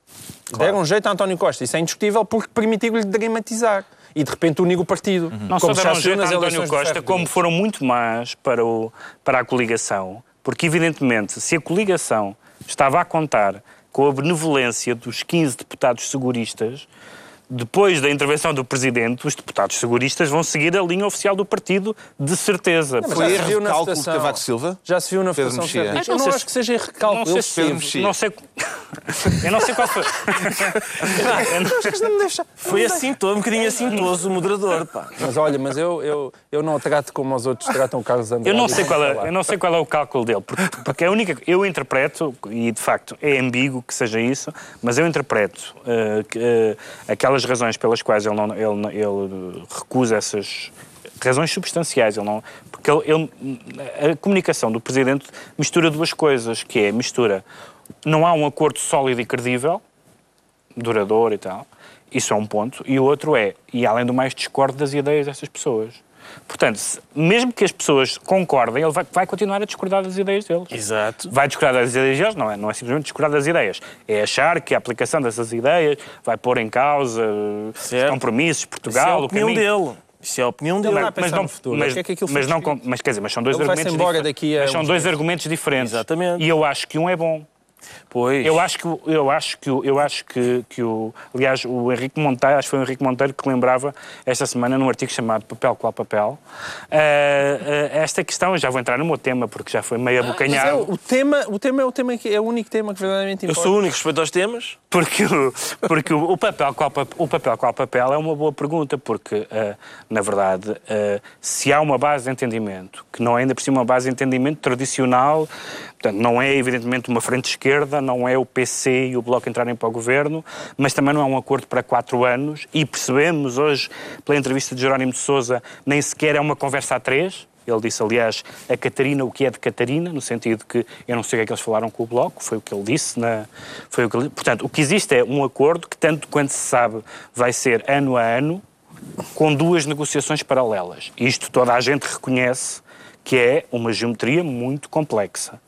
Speaker 4: Deram jeito a António Costa. Isso é indiscutível porque permitiu-lhe dramatizar. E de repente unir o partido.
Speaker 3: Não só
Speaker 4: Como já
Speaker 3: deram
Speaker 4: se viu
Speaker 3: jeito a António Costa, como foram muito más para, o, para a coligação, porque evidentemente, se a coligação estava a contar com a benevolência dos 15 deputados seguristas, depois da intervenção do Presidente, os deputados seguristas vão seguir a linha oficial do partido, de certeza.
Speaker 4: Mas
Speaker 1: Foi
Speaker 4: já se
Speaker 1: erro
Speaker 4: viu
Speaker 1: de
Speaker 4: na
Speaker 1: cálculo de
Speaker 4: votação.
Speaker 1: Cavaco Silva?
Speaker 4: Já se viu na votação certa. Eu
Speaker 3: não
Speaker 4: não
Speaker 3: sei
Speaker 4: acho que seja erro de
Speaker 3: não
Speaker 4: cálculo.
Speaker 3: sei
Speaker 4: Ele
Speaker 3: se
Speaker 1: Pedro
Speaker 4: esteve.
Speaker 1: Mexia.
Speaker 3: Não sei. [laughs] Eu não sei qual foi. [laughs] Não-
Speaker 4: não
Speaker 2: Foi assim, todo um bocadinho assintoso o moderador, pá.
Speaker 4: Mas olha, mas eu, eu, eu não o trato como os outros tratam o Carlos Andrade.
Speaker 3: Eu não sei qual é, eu não sei qual é o cálculo dele, porque, porque a única eu interpreto e de facto é ambíguo que seja isso, mas eu interpreto eh, que, eh, aquelas razões pelas quais ele não ele, ele recusa essas razões substanciais, ele não porque ele, ele- a comunicação do presidente mistura duas coisas, que é mistura não há um acordo sólido e credível, duradouro e tal. Isso é um ponto. E o outro é, e além do mais, discordo das ideias dessas pessoas. Portanto, mesmo que as pessoas concordem, ele vai, vai continuar a discordar das ideias deles.
Speaker 2: Exato.
Speaker 3: Vai discordar das ideias deles, não é, não é simplesmente discordar das ideias. É achar que a aplicação dessas ideias vai pôr em causa eh, os
Speaker 2: Certo.
Speaker 3: compromissos de
Speaker 2: Isso é
Speaker 3: Portugal,
Speaker 2: a opinião dele. Isso é a opinião dele.
Speaker 4: Ele vai pensar no futuro.
Speaker 3: mas,
Speaker 4: é que
Speaker 3: mas
Speaker 4: foi
Speaker 3: não, mas quer dizer, mas são dois
Speaker 4: Ele
Speaker 3: argumentos mas são dois
Speaker 4: meses.
Speaker 3: argumentos diferentes.
Speaker 2: Exatamente.
Speaker 3: E eu acho que um é bom.
Speaker 2: Pois.
Speaker 3: Eu acho que, o- eu acho que, eu acho que, que o. Aliás, o Henrique Monteiro, acho que foi o Henrique Monteiro que lembrava esta semana num artigo chamado Papel Qual Papel, eh, eh, esta questão. Eu já vou entrar no meu tema, porque já foi meio
Speaker 4: é,
Speaker 3: abocanhado.
Speaker 4: o, tema, o tema é o tema que é o único tema que verdadeiramente
Speaker 2: Eu
Speaker 4: importa.
Speaker 2: sou o único respeito aos temas.
Speaker 3: Porque, o, porque o, o papel qual, o papel qual papel é uma boa pergunta, porque, eh, na verdade, se há uma base de entendimento, que não é ainda por cima uma base de entendimento tradicional, portanto, não é evidentemente uma frente esquerda, não é o PC e o Bloco entrarem para o governo, mas também não é um acordo para quatro anos, e percebemos hoje, pela entrevista de Jerónimo de Sousa, nem sequer é uma conversa a três, ele disse, aliás, a Catarina o que é de Catarina, no sentido que eu não sei o que é que eles falaram com o Bloco, foi o que ele disse. Na, foi o que ele- portanto, o que existe é um acordo que, tanto quanto se sabe, vai ser ano a ano, com duas negociações paralelas. Isto toda a gente reconhece que é uma geometria muito complexa.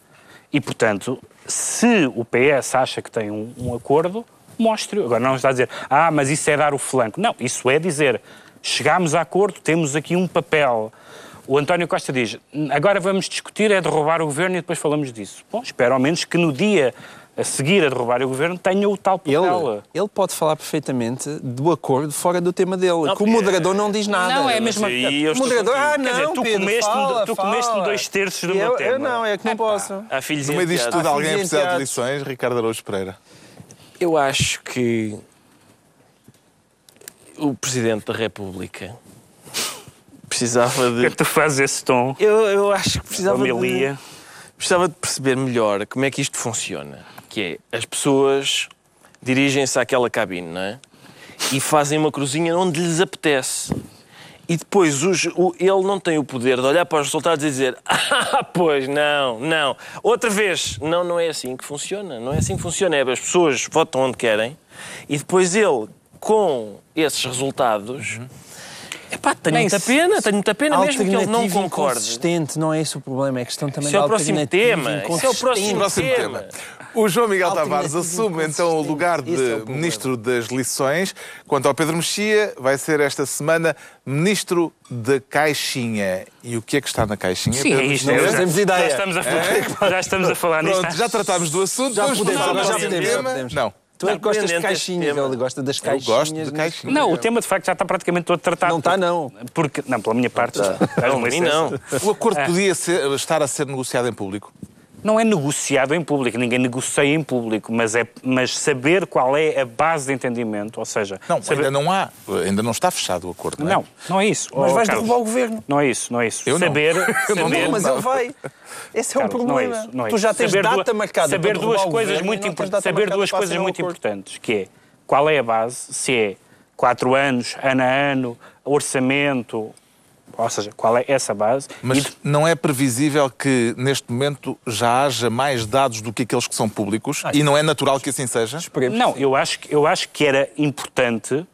Speaker 3: E, portanto, se o PS acha que tem um, um acordo, mostre-o. Agora não está a dizer, ah, mas isso é dar o flanco. Não, isso é dizer, chegámos a acordo, temos aqui um papel O António Costa diz, agora vamos discutir é derrubar o governo e depois falamos disso. Bom, espero ao menos que no dia a seguir a derrubar o governo tenha o tal papel.
Speaker 4: Ele, ele pode falar perfeitamente do acordo fora do tema dele. que o moderador não diz nada.
Speaker 3: Não, é a mesma
Speaker 2: eu
Speaker 4: O moderador, ah, não,
Speaker 3: dizer, tu comeste-me comeste-me dois terços do
Speaker 4: E
Speaker 3: meu
Speaker 4: eu,
Speaker 3: tema.
Speaker 4: Eu não, é que não posso.
Speaker 2: Há filhos
Speaker 1: No meio disto tudo,
Speaker 4: Há
Speaker 1: alguém precisa de lições? Ricardo Araújo Pereira.
Speaker 2: Eu acho que o Presidente da República precisava de.
Speaker 3: que [laughs] tu fazes esse tom?
Speaker 2: Eu, eu acho que precisava de, precisava de perceber melhor como é que isto funciona. Que é, as pessoas dirigem-se àquela cabine, não é? E fazem uma cruzinha onde lhes apetece. E depois os- o- ele não tem o poder de olhar para os resultados e dizer [laughs] Ah, pois, não, não. Outra vez. Não, não é assim que funciona. Não é assim que funciona. É, as pessoas votam onde querem e depois ele, com esses resultados... Epá, tenho muita pena, tenho muita pena mesmo que ele não
Speaker 4: Alternativo
Speaker 2: concorde.
Speaker 4: inconsistente, não é esse o problema, é questão também
Speaker 2: Isso é
Speaker 4: da
Speaker 2: o próximo tema. Isso é o próximo.
Speaker 1: Próximo
Speaker 2: tema.
Speaker 1: tema. O João Miguel Tavares assume então o lugar de
Speaker 4: Esse é o.
Speaker 1: Ministro das Lições. Quanto ao Pedro Mexia, vai ser esta semana Ministro da Caixinha. E o que é que está na Caixinha?
Speaker 3: Sim,
Speaker 1: Pedro
Speaker 3: é isto. É-
Speaker 4: Não temos
Speaker 3: já,
Speaker 4: ideia.
Speaker 3: estamos a falar, já estamos a falar nisto.
Speaker 1: Pronto, já tratámos do assunto.
Speaker 4: Já podemos, já podemos, já
Speaker 1: tema.
Speaker 4: podemos.
Speaker 1: Não,
Speaker 4: Tu é que gostas de caixinhas, ele gosta das
Speaker 1: eu
Speaker 4: caixinhas.
Speaker 1: gosto de
Speaker 4: mas-
Speaker 1: caixinha.
Speaker 3: Não, o tema de facto já está praticamente todo tratado.
Speaker 4: Não está, não.
Speaker 3: Porque, não, pela minha parte.
Speaker 2: Não, [laughs] não.
Speaker 1: O acordo podia ser- estar a ser negociado em público?
Speaker 3: Não é negociado em público, ninguém negocia em público, mas, é, mas saber qual é a base de entendimento, ou seja...
Speaker 1: Não,
Speaker 3: saber-
Speaker 1: ainda não há. Ainda não está fechado o acordo, não é?
Speaker 3: Não, não é isso.
Speaker 4: Mas
Speaker 3: Oh,
Speaker 4: vais
Speaker 3: Carlos,
Speaker 4: derrubar o governo.
Speaker 3: Não é isso, não é isso.
Speaker 1: Eu
Speaker 3: saber,
Speaker 1: não
Speaker 3: saber, [laughs]
Speaker 4: Não, mas ele vai. Esse é o
Speaker 3: Carlos, não é
Speaker 4: problema.
Speaker 3: isso, não é
Speaker 4: tu já tens
Speaker 3: Saber
Speaker 4: data
Speaker 3: duas-
Speaker 4: marcada
Speaker 3: Saber
Speaker 4: para
Speaker 3: duas coisas
Speaker 4: governo
Speaker 3: muito importantes. Saber duas coisas muito
Speaker 4: acordo.
Speaker 3: importantes, que é qual é a base, se é quatro anos, ano a ano, orçamento, ou seja, qual é essa base.
Speaker 1: Mas
Speaker 3: E de-
Speaker 1: não é previsível que neste momento já haja mais dados do que aqueles que são públicos e não é natural que assim seja?
Speaker 4: Esperemos.
Speaker 3: Não, eu acho, que- eu acho que era importante,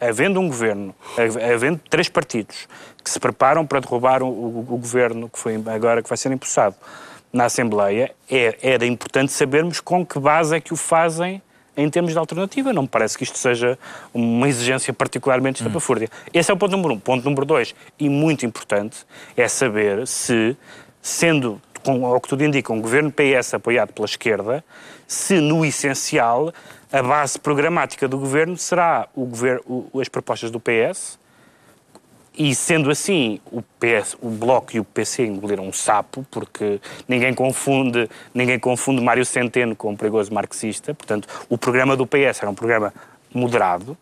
Speaker 3: havendo um governo, hav- havendo três partidos que se preparam para derrubar o, o- o governo que foi agora que vai ser empossado na Assembleia, é- era importante sabermos com que base é que o fazem em termos de alternativa. Não me parece que isto seja uma exigência particularmente estapafúrdia. Esse é o ponto número um. Ponto número dois, e muito importante, é saber se, sendo, com, ao que tudo indica, um governo PS apoiado pela esquerda, se no essencial a base programática do governo será o governo, as propostas do PS, e sendo assim, o, PS, o Bloco e o PC engoliram um sapo, porque ninguém confunde, ninguém confunde Mário Centeno com um perigoso marxista. Portanto, o programa do PS era um programa moderado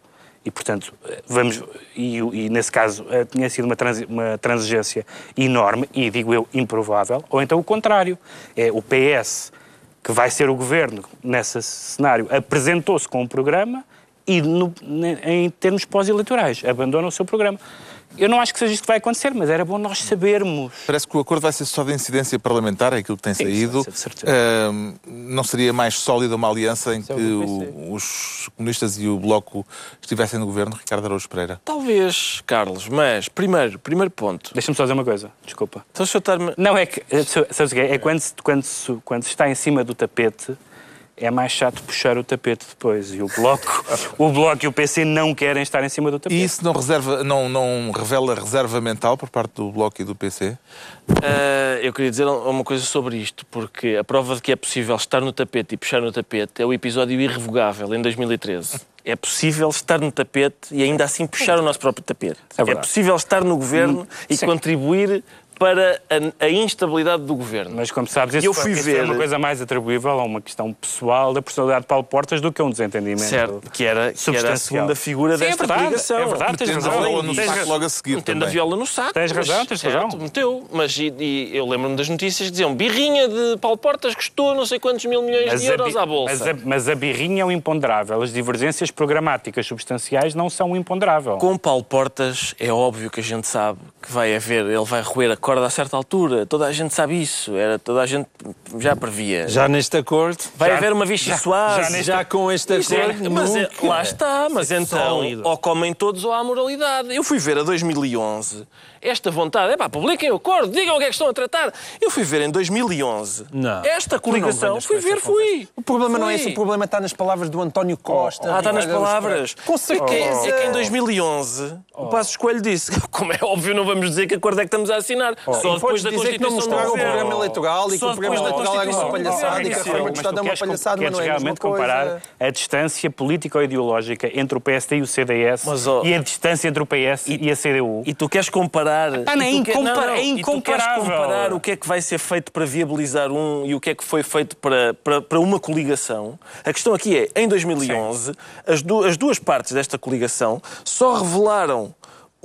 Speaker 3: e, portanto, vamos. E, e nesse caso eh, tinha sido uma, transi- uma transigência enorme e, digo eu, improvável. Ou então o contrário. É o PS, que vai ser o governo nesse cenário, apresentou-se com um programa e, no- em termos pós-eleitorais, abandona o seu programa. Eu não acho que seja isto que vai acontecer, mas era bom nós sabermos.
Speaker 1: Parece que o acordo vai ser só de incidência parlamentar, é aquilo que tem
Speaker 3: Sim,
Speaker 1: saído.
Speaker 3: ser de certeza.
Speaker 1: Ahm, não seria mais sólida uma aliança em que
Speaker 4: é o que
Speaker 1: o- os comunistas e o Bloco estivessem no governo, Ricardo Araújo Pereira?
Speaker 2: Talvez, Carlos, mas primeiro, primeiro ponto.
Speaker 3: Deixa-me só dizer uma coisa, desculpa.
Speaker 2: Então, se eu estar-me.
Speaker 3: Não, é que, eh, sabes o que é? É quando, quando, quando se está em cima do tapete, é mais chato puxar o tapete depois. E o Bloco, [laughs] o bloco e o PC não querem estar em cima do tapete.
Speaker 1: E isso não, reserva, não, não revela reserva mental por parte do Bloco e do PC?
Speaker 2: Ah, eu queria dizer uma coisa sobre isto, porque a prova de que é possível estar no tapete e puxar no tapete é o episódio irrevogável em 2013. É possível estar no tapete e ainda assim puxar o nosso próprio tapete.
Speaker 3: É
Speaker 2: É, possível estar no governo e
Speaker 3: sim.
Speaker 2: contribuir para a, a instabilidade do governo.
Speaker 3: Mas, como sabes, isso,
Speaker 2: Eu
Speaker 3: foi-
Speaker 2: fui
Speaker 3: isso
Speaker 2: ver-
Speaker 3: é uma coisa mais atribuível a uma questão pessoal da personalidade de Paulo Portas do que a um desentendimento
Speaker 2: Certo, que era, que era a segunda figura
Speaker 3: Sim, é
Speaker 2: desta
Speaker 3: verdade,
Speaker 2: coligação.
Speaker 3: é verdade, tens
Speaker 1: a
Speaker 3: razão.
Speaker 1: viola no
Speaker 3: Tens
Speaker 1: saco logo a seguir
Speaker 2: Metendo a
Speaker 1: também.
Speaker 2: viola no saco.
Speaker 3: Tens razão,
Speaker 2: mas,
Speaker 3: tens
Speaker 2: certo,
Speaker 3: razão.
Speaker 2: Meteu, mas e, e eu lembro-me das notícias que diziam birrinha de Paulo Portas custou não sei quantos mil milhões de
Speaker 3: a
Speaker 2: euros
Speaker 3: bi-
Speaker 2: à Bolsa.
Speaker 3: mas a- mas a birrinha é o imponderável. As divergências programáticas substanciais não são o imponderável.
Speaker 2: Com Paulo Portas é óbvio que a gente sabe que vai haver, ele vai roer a acorda a certa altura. Toda a gente sabe isso. Era, toda a gente já previa.
Speaker 4: Já neste acordo.
Speaker 2: Vai
Speaker 3: já-
Speaker 2: haver uma Vichy Soase.
Speaker 4: Já com este
Speaker 2: é-
Speaker 4: acordo.
Speaker 2: mas é- lá está, mas então
Speaker 3: sólido.
Speaker 2: ou comem todos ou há moralidade. Eu fui ver a 2011 esta vontade, é pá, publiquem o acordo, digam o que é que estão a tratar. Eu fui ver em 2011
Speaker 4: Não.
Speaker 2: esta coligação, fui ver, fui.
Speaker 4: O problema não é
Speaker 2: Fui.
Speaker 4: esse, o problema está nas palavras do António Costa.
Speaker 2: Ah, está nas
Speaker 4: Ricardo
Speaker 2: palavras.
Speaker 4: Com
Speaker 2: É que,
Speaker 4: certeza.
Speaker 2: é que em 2011 o Passos Coelho disse, [laughs] como é óbvio, não vamos dizer que acordo é que estamos a assinar. Só depois da
Speaker 4: dizer que não
Speaker 2: Constituição do
Speaker 4: mostraram o programa eleitoral e que o programa eleitoral era uma palhaçada e que a do
Speaker 3: Mas
Speaker 4: Estado é uma palhaçada, mas
Speaker 3: queres
Speaker 4: não é
Speaker 3: realmente comparar a distância político-ideológica entre o PSD e o CDS e a distância entre o PS e, a CDU.
Speaker 2: E tu queres comparar.
Speaker 3: Não, é incomparável.
Speaker 2: comparar o que é que vai ser feito para viabilizar um e o que é que foi feito para, para, para uma coligação. A questão aqui é, em 2011, as, du- as duas partes desta coligação só revelaram.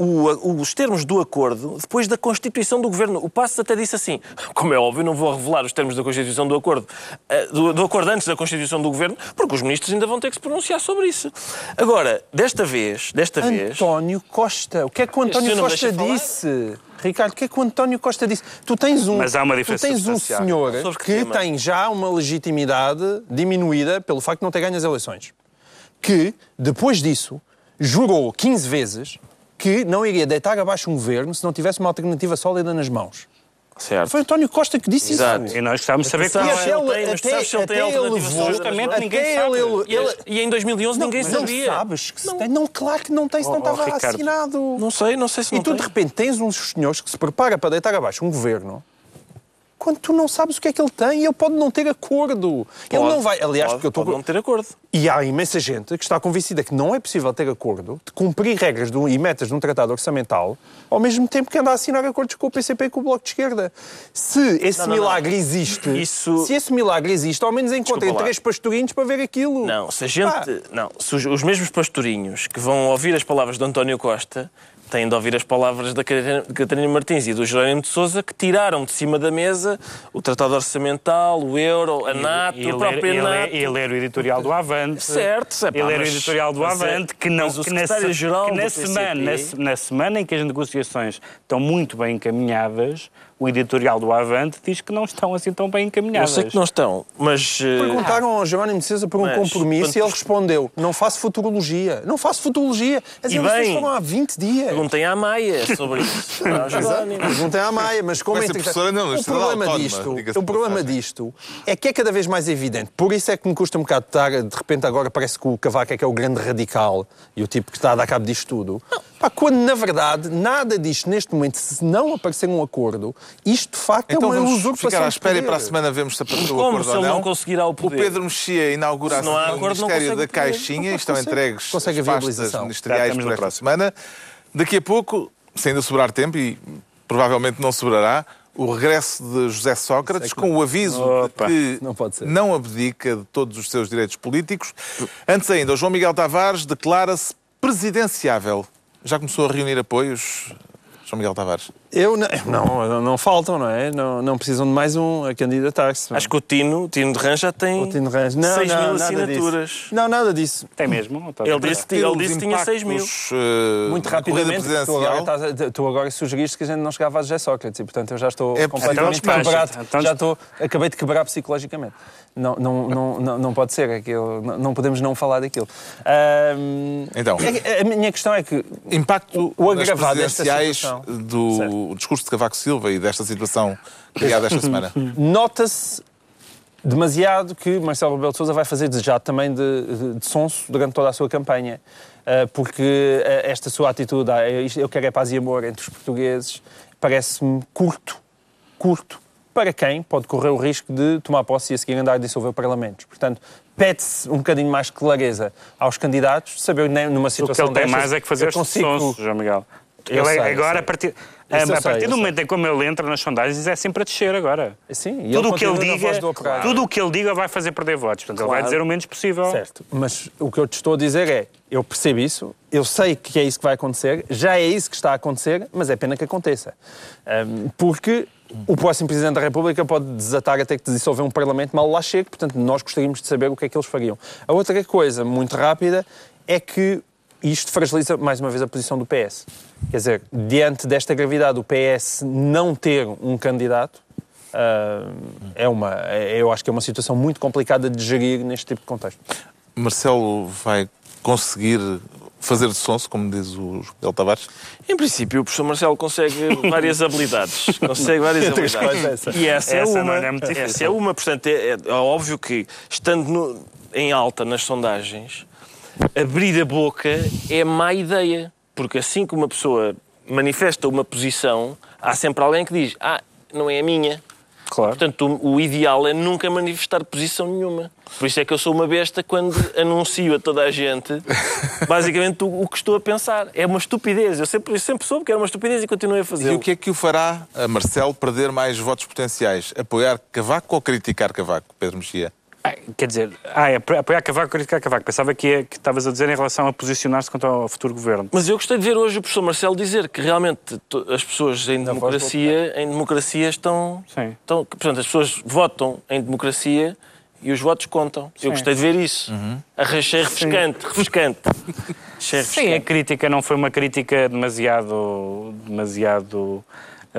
Speaker 2: O- os termos do acordo depois da constituição do governo. O Passos até disse assim: como é óbvio, não vou revelar os termos da constituição do acordo, eh, do, do acordo antes da constituição do governo, porque os ministros ainda vão ter que se pronunciar sobre isso. Agora, desta vez, desta vez.
Speaker 4: António Costa. O que é que o António Costa disse? Ricardo, o que é que o António Costa disse? Tu tens um,
Speaker 3: Mas há uma
Speaker 4: tu
Speaker 3: diferença
Speaker 4: tens um senhor
Speaker 2: Sobre que
Speaker 4: que tem já uma legitimidade diminuída pelo facto de não ter ganho as eleições. Que, depois disso, jurou 15 vezes que não iria deitar abaixo um governo se não tivesse uma alternativa sólida nas mãos.
Speaker 2: Certo.
Speaker 4: Foi António Costa que disse
Speaker 2: Exato.
Speaker 4: isso.
Speaker 3: E nós gostávamos de saber
Speaker 2: Atenção,
Speaker 3: que
Speaker 4: E
Speaker 2: Mas
Speaker 4: até
Speaker 2: ele
Speaker 4: ele,
Speaker 2: tem, mas
Speaker 4: até,
Speaker 2: sabes se ele tem alternativa
Speaker 3: justamente
Speaker 4: até
Speaker 3: ninguém
Speaker 4: ele,
Speaker 3: sabe.
Speaker 4: ele,
Speaker 2: E,
Speaker 4: ele-
Speaker 2: e em 2011 ninguém
Speaker 4: não
Speaker 2: sabia.
Speaker 4: sabes que se tem. Não, claro que não tem, se não
Speaker 3: Oh,
Speaker 4: estava assinado.
Speaker 2: Não sei, não sei se
Speaker 4: E
Speaker 2: não
Speaker 4: tu,
Speaker 2: tem.
Speaker 4: de repente, tens uns senhores que se prepara para deitar abaixo um governo quando tu não sabes o que é que ele tem e ele pode não ter acordo. ele
Speaker 2: Pode,
Speaker 4: não vai. Aliás,
Speaker 2: pode,
Speaker 4: porque eu estou.
Speaker 2: pode não ter acordo.
Speaker 4: E há imensa gente que está convencida que não é possível ter acordo, de cumprir regras do- e metas de um tratado orçamental, ao mesmo tempo que anda a assinar acordos com o PCP e com o Bloco de Esquerda. Se esse
Speaker 2: Não, não, não.
Speaker 4: milagre existe,
Speaker 2: Isso-
Speaker 4: se esse milagre existe, ao menos encontrem três pastorinhos para ver aquilo.
Speaker 2: Não, se a gente.
Speaker 4: Pá.
Speaker 2: Não, se os, os mesmos pastorinhos que vão ouvir as palavras de António Costa têm de ouvir as palavras da Catarina Martins e do Jerónimo de Souza que tiraram de cima da mesa o Tratado Orçamental, o Euro, a NATO,
Speaker 3: ele,
Speaker 2: o próprio
Speaker 3: ele,
Speaker 2: NATO.
Speaker 3: ele era o editorial do Avante.
Speaker 2: Certo,
Speaker 3: Ele
Speaker 2: pá,
Speaker 3: era o editorial do
Speaker 2: é-
Speaker 3: Avante, que, não, que na, que na semana, na semana em que as negociações estão muito bem encaminhadas, o editorial do Avante diz que não estão assim tão bem
Speaker 2: Eu
Speaker 3: encaminhadas.
Speaker 2: sei que não estão, mas. eh,
Speaker 4: Perguntaram ao Jerónimo de Sousa por um
Speaker 2: Mas,
Speaker 4: compromisso
Speaker 2: quando-
Speaker 4: e ele respondeu: Não faço futurologia. Não faço futurologia. As
Speaker 2: E
Speaker 4: eleições
Speaker 2: bem,
Speaker 4: foram há 20 dias.
Speaker 2: Perguntem à Maia sobre isso. [laughs]
Speaker 4: Perguntem à Maia, mas como
Speaker 1: Vai
Speaker 4: é
Speaker 1: professora na
Speaker 4: o problema
Speaker 1: Autónoma,
Speaker 4: disto, o problema disto é que é cada vez mais evidente. Por isso é que me custa um bocado estar, de repente agora parece que o Cavaco é que é o grande radical e o tipo que está a dar cabo disto tudo. Pá, quando na verdade nada disto neste momento, se não aparecer um acordo, isto de facto
Speaker 1: Então
Speaker 4: é uma
Speaker 1: vamos
Speaker 4: usurpação
Speaker 1: ficar à espera e para a semana vemos se apareceu o acordo
Speaker 2: se
Speaker 1: ou não.
Speaker 2: não conseguirá o poder?
Speaker 1: Pedro Mexia inaugura a Ministério da
Speaker 2: o.
Speaker 1: Caixinha e estão
Speaker 4: consegue.
Speaker 1: entregues
Speaker 4: Consegue
Speaker 1: as pastas ministeriais por
Speaker 3: no
Speaker 1: esta semana. Daqui a pouco, se ainda sobrar tempo, e provavelmente não sobrará, o regresso de José Sócrates com o aviso
Speaker 3: Opa,
Speaker 1: de que
Speaker 4: não pode ser.
Speaker 1: não abdica de todos os seus direitos políticos. Antes ainda, o João Miguel Tavares declara-se presidenciável. Já começou a reunir apoios, João Miguel Tavares?
Speaker 4: Eu não, [laughs] não, não faltam, não é? Não, não precisam de mais um a candidatar-se.
Speaker 2: Acho que o Tino, o Tino de Rã já tem
Speaker 4: O Tino Reis. Não,
Speaker 2: 6
Speaker 4: não,
Speaker 2: mil assinaturas.
Speaker 4: Disso. Não, nada disso.
Speaker 3: Tem mesmo?
Speaker 2: Ele disse, ele disse que tinha 6 mil.
Speaker 1: Eh,
Speaker 4: Muito rapidamente, porque tu agora, estás a- tu agora sugeriste que a gente não chegava a José Sócrates e, portanto, eu já estou
Speaker 1: É
Speaker 4: completamente.
Speaker 3: Então,
Speaker 4: quebrado.
Speaker 3: então-
Speaker 4: já estou, acabei de quebrar psicologicamente. Não, não, não, não, não pode ser, aquilo, não, não podemos não falar daquilo.
Speaker 1: Então.
Speaker 4: é- a minha questão é que
Speaker 1: Impacto
Speaker 4: O
Speaker 1: nas
Speaker 4: agravado desta
Speaker 1: presidenciais
Speaker 4: situação.
Speaker 1: do
Speaker 4: Certo.
Speaker 1: Discurso de Cavaco Silva e desta situação criada esta semana. [laughs]
Speaker 4: nota-se demasiado que Marcelo Rebelo de Sousa vai fazer desejado também de, de, de sonso durante toda a sua campanha. Ah, porque ah, esta sua atitude, ah, eu quero é paz e amor entre os portugueses, parece-me curto, curto, para quem pode correr o risco de tomar posse e a seguir andar a dissolver parlamentos. Portanto, pede-se um bocadinho mais de clareza aos candidatos, saber né, numa
Speaker 3: O que
Speaker 4: situação
Speaker 3: ele tem
Speaker 4: destas,
Speaker 3: mais é que fazer
Speaker 4: consigo-
Speaker 3: sonso, João Miguel.
Speaker 4: Eu
Speaker 3: Ele é-
Speaker 4: sei,
Speaker 3: agora,
Speaker 4: sei.
Speaker 3: a partir,
Speaker 4: Isso
Speaker 3: a,
Speaker 4: sei,
Speaker 3: partir do
Speaker 4: sei.
Speaker 3: momento em como ele entra nas sondagens, é sempre a descer agora.
Speaker 4: Sim, e
Speaker 3: Tudo o que ele diga, tudo o que ele diga vai fazer perder votos. Portanto, ele vai
Speaker 2: Claro.
Speaker 3: dizer o menos possível.
Speaker 4: Certo, mas o que eu te estou a dizer é, eu percebo isso, eu sei que é isso que vai acontecer, já é isso que está a acontecer, mas é pena que aconteça. Ahm, porque o próximo Presidente da República pode desatar até que dissolver um Parlamento mal lá chegue, portanto nós gostaríamos de saber o que é que eles fariam. A outra coisa, muito rápida, é que isto fragiliza mais uma vez a posição do PS. Quer dizer, diante desta gravidade, o PS não ter um candidato uh, é uma, é, eu acho que é uma situação muito complicada de gerir neste tipo de contexto.
Speaker 1: Marcelo vai conseguir fazer de sonso, como diz o Miguel Tavares?
Speaker 2: Em princípio, o professor Marcelo consegue várias [laughs] habilidades. Consegue várias habilidades.
Speaker 4: Essa.
Speaker 2: E essa, é
Speaker 3: Essa
Speaker 2: uma.
Speaker 3: não é muito difícil.
Speaker 2: essa é uma. Portanto, é, é- é óbvio que, estando no- em alta nas sondagens, abrir a boca é má ideia. Porque assim que uma pessoa manifesta uma posição, há sempre alguém que diz: Ah, não é a minha.
Speaker 3: Claro.
Speaker 2: Portanto, o, ideal é nunca manifestar posição nenhuma. Por isso é que eu sou uma besta quando anuncio a toda a gente [laughs] basicamente o, que estou a pensar. É uma estupidez. Eu sempre, eu sempre soube que era uma estupidez e continuei a
Speaker 1: E
Speaker 2: fazer.
Speaker 1: o que é que o fará a Marcelo perder mais votos potenciais? Apoiar Cavaco ou criticar Cavaco, Pedro Mexia?
Speaker 3: Ah, Quer dizer, ah, é apoiar Cavaco, criticar Cavaco. Pensava que, é, que estavas a dizer em relação a posicionar-se contra o futuro governo.
Speaker 2: Mas eu gostei de ver hoje o professor Marcelo dizer que realmente as pessoas em democracia, em democracia estão,
Speaker 3: Sim.
Speaker 2: estão. Portanto, as pessoas votam em democracia e os votos contam. Eu gostei de ver isso. Achei refrescante, refrescante. Achei [laughs]
Speaker 3: Sim, a
Speaker 2: refrescante.
Speaker 3: crítica não foi uma crítica demasiado, demasiado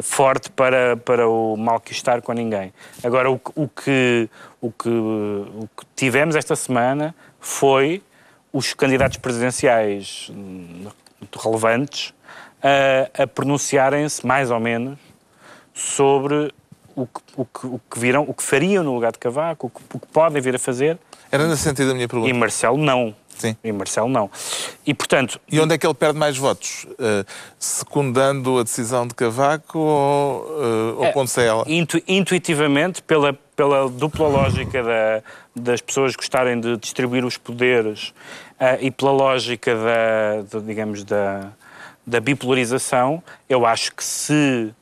Speaker 3: forte para, para o malquistar com ninguém. Agora, o, o, que, o, que, o que tivemos esta semana foi os candidatos presidenciais hum, relevantes a, a pronunciarem-se, mais ou menos, sobre o que, o, que, o que virão, o que fariam no lugar de Cavaco, o que, o que podem vir a fazer,
Speaker 1: Era nesse sentido a minha
Speaker 3: e
Speaker 1: pergunta.
Speaker 3: Marcelo não.
Speaker 1: Sim.
Speaker 3: E Marcelo não. E, portanto,
Speaker 1: E onde é que ele perde mais votos? Eh, secundando a decisão de Cavaco ou uh, opondo-se a ela?
Speaker 3: Intu- intuitivamente, pela, pela dupla lógica da- das pessoas gostarem de distribuir os poderes ah, e pela lógica da, da, digamos, da, da bipolarização, eu acho que se,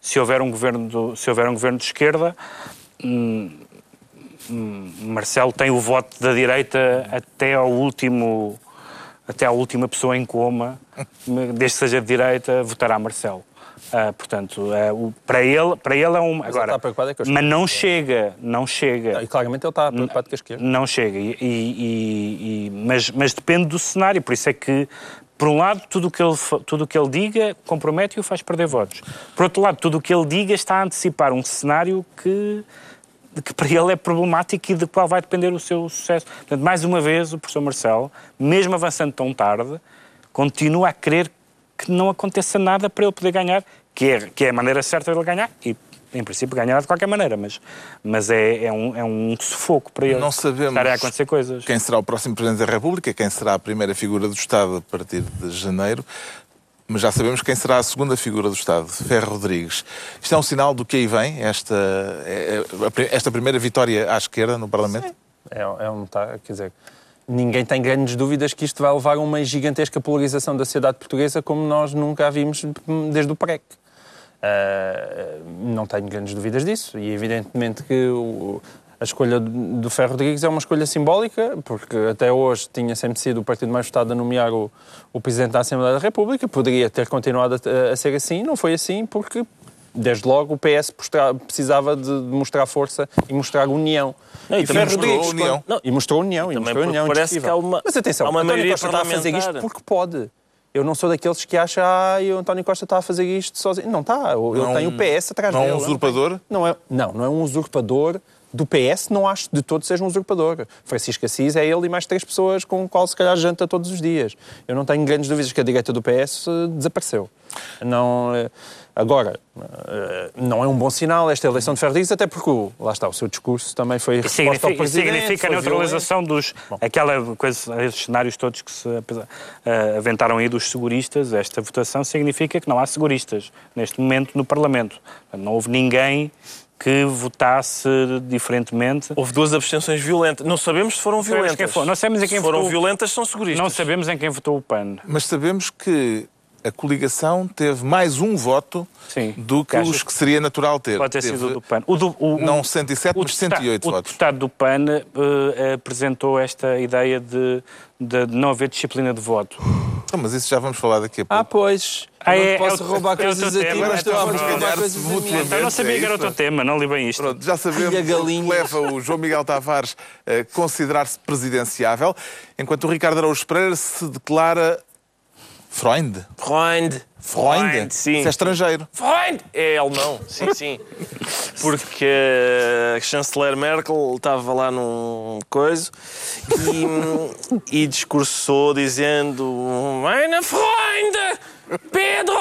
Speaker 3: se, houver um governo do- se houver um governo de esquerda, hum, Marcelo tem o voto da direita até ao último até à última pessoa em coma, desde que seja de direita, votará Marcelo. Ah, portanto, ah, o- para, ele, para ele é um. Agora,
Speaker 4: preocupado é a
Speaker 3: mas não chega, não chega.
Speaker 4: E claramente ele está preocupado com a esquerda.
Speaker 3: Não chega. E, e- e- mas, mas depende do cenário. Por isso é que, por um lado, tudo o que ele, tudo o que ele diga compromete e o faz perder votos. Por outro lado, tudo o que ele diga está a antecipar um cenário que, que para ele é problemático e do qual vai depender o seu sucesso. Portanto, mais uma vez, o professor Marcelo, mesmo avançando tão tarde, continua a querer que não aconteça nada para ele poder ganhar, que é, que é a maneira certa de ele ganhar. E, em princípio, ganhará de qualquer maneira, mas, mas é, é, um, é um sufoco para ele.
Speaker 1: Não sabemos
Speaker 3: Estarem a acontecer coisas.
Speaker 1: Quem será o próximo Presidente da República? Quem será a primeira figura do Estado a partir de janeiro? Mas já sabemos quem será a segunda figura do Estado, Ferro Rodrigues. Isto é um sinal do que aí vem, esta, é- é- esta primeira vitória à esquerda no Parlamento?
Speaker 4: É, é um, tá, quer dizer, ninguém tem grandes dúvidas que isto vai levar a uma gigantesca polarização da sociedade portuguesa como nós nunca a vimos desde o PREC. Ah, não tenho grandes dúvidas disso e evidentemente que o- a escolha do Ferro Rodrigues é uma escolha simbólica, porque até hoje tinha sempre sido o partido mais votado a nomear o, o Presidente da Assembleia da República, poderia ter continuado a, a ser assim, não foi assim, porque desde logo o PS precisava de mostrar força e mostrar união.
Speaker 2: Não, e
Speaker 4: E
Speaker 2: também
Speaker 1: mostrou
Speaker 4: Rodrigues,
Speaker 1: união.
Speaker 4: quando- E mostrou união, e
Speaker 2: Também
Speaker 4: mostrou união
Speaker 2: parece que há uma-
Speaker 4: Mas atenção,
Speaker 2: há uma
Speaker 4: António
Speaker 2: maioria
Speaker 4: Costa está a fazer isto porque pode. Eu não sou daqueles que acham, ah, o António Costa está a fazer isto sozinho. Não está, ele
Speaker 1: Não-
Speaker 4: tem o PS atrás
Speaker 1: não é um
Speaker 4: dele.
Speaker 1: usurpador?
Speaker 4: Não é, não, não é um usurpador do PS, não acho de todo seja um usurpador. Francisco Assis é ele e mais três pessoas com o qual se calhar janta todos os dias. Eu não tenho grandes dúvidas que a direita do PS eh, desapareceu. Não, eh, agora, eh, não é um bom sinal esta eleição de Rodrigues, até porque, lá está, o seu discurso também foi resposta ao
Speaker 3: Significa,
Speaker 4: Presidente.
Speaker 3: significa a neutralização dos. Aquela coisa, esses cenários todos que se aventaram aí dos seguristas, esta votação significa que não há seguristas neste momento no Parlamento. Não houve ninguém que votasse diferentemente.
Speaker 2: Houve duas abstenções violentas. Não sabemos se foram
Speaker 3: sabemos
Speaker 2: violentas.
Speaker 3: quem foi. Não sabemos em quem
Speaker 2: se foram
Speaker 3: votou.
Speaker 2: violentas, são seguristas.
Speaker 3: Não sabemos em quem votou o PAN.
Speaker 1: Mas sabemos que a coligação teve mais um voto
Speaker 3: Sim.
Speaker 1: do que
Speaker 3: Que
Speaker 1: os que seria natural ter.
Speaker 3: Pode ter
Speaker 1: Teve,
Speaker 3: sido do PAN. O do, o,
Speaker 1: Não
Speaker 3: o-
Speaker 1: 107,
Speaker 3: o
Speaker 1: mas
Speaker 3: deputado-
Speaker 1: 108
Speaker 3: o
Speaker 1: votos.
Speaker 3: deputado do PAN eh, apresentou esta ideia de, de não haver disciplina de voto.
Speaker 1: Então, mas isso já vamos falar daqui a
Speaker 4: Ah,
Speaker 1: pouco.
Speaker 4: pois.
Speaker 3: Ah,
Speaker 4: Eu
Speaker 3: é-
Speaker 4: não posso
Speaker 3: é o-
Speaker 4: roubar
Speaker 3: é o
Speaker 4: coisas a ti, mas vamos
Speaker 3: vamos
Speaker 4: roubar coisas a mim.
Speaker 3: Eu não sabia
Speaker 1: é
Speaker 3: que era o teu tema, não li bem isto.
Speaker 1: Pronto, já sabemos
Speaker 4: a
Speaker 1: o que
Speaker 4: galinha?
Speaker 1: leva o João Miguel Tavares a considerar-se presidenciável, enquanto o Ricardo Araújo Pereira se declara Freund?
Speaker 2: Freund.
Speaker 1: Freund?
Speaker 2: sim.
Speaker 1: Isso é estrangeiro.
Speaker 2: Freund! É alemão, sim, sim. [laughs] Porque a chanceler Merkel estava lá num coisa e, e discursou dizendo Meine Freunde, Pedro!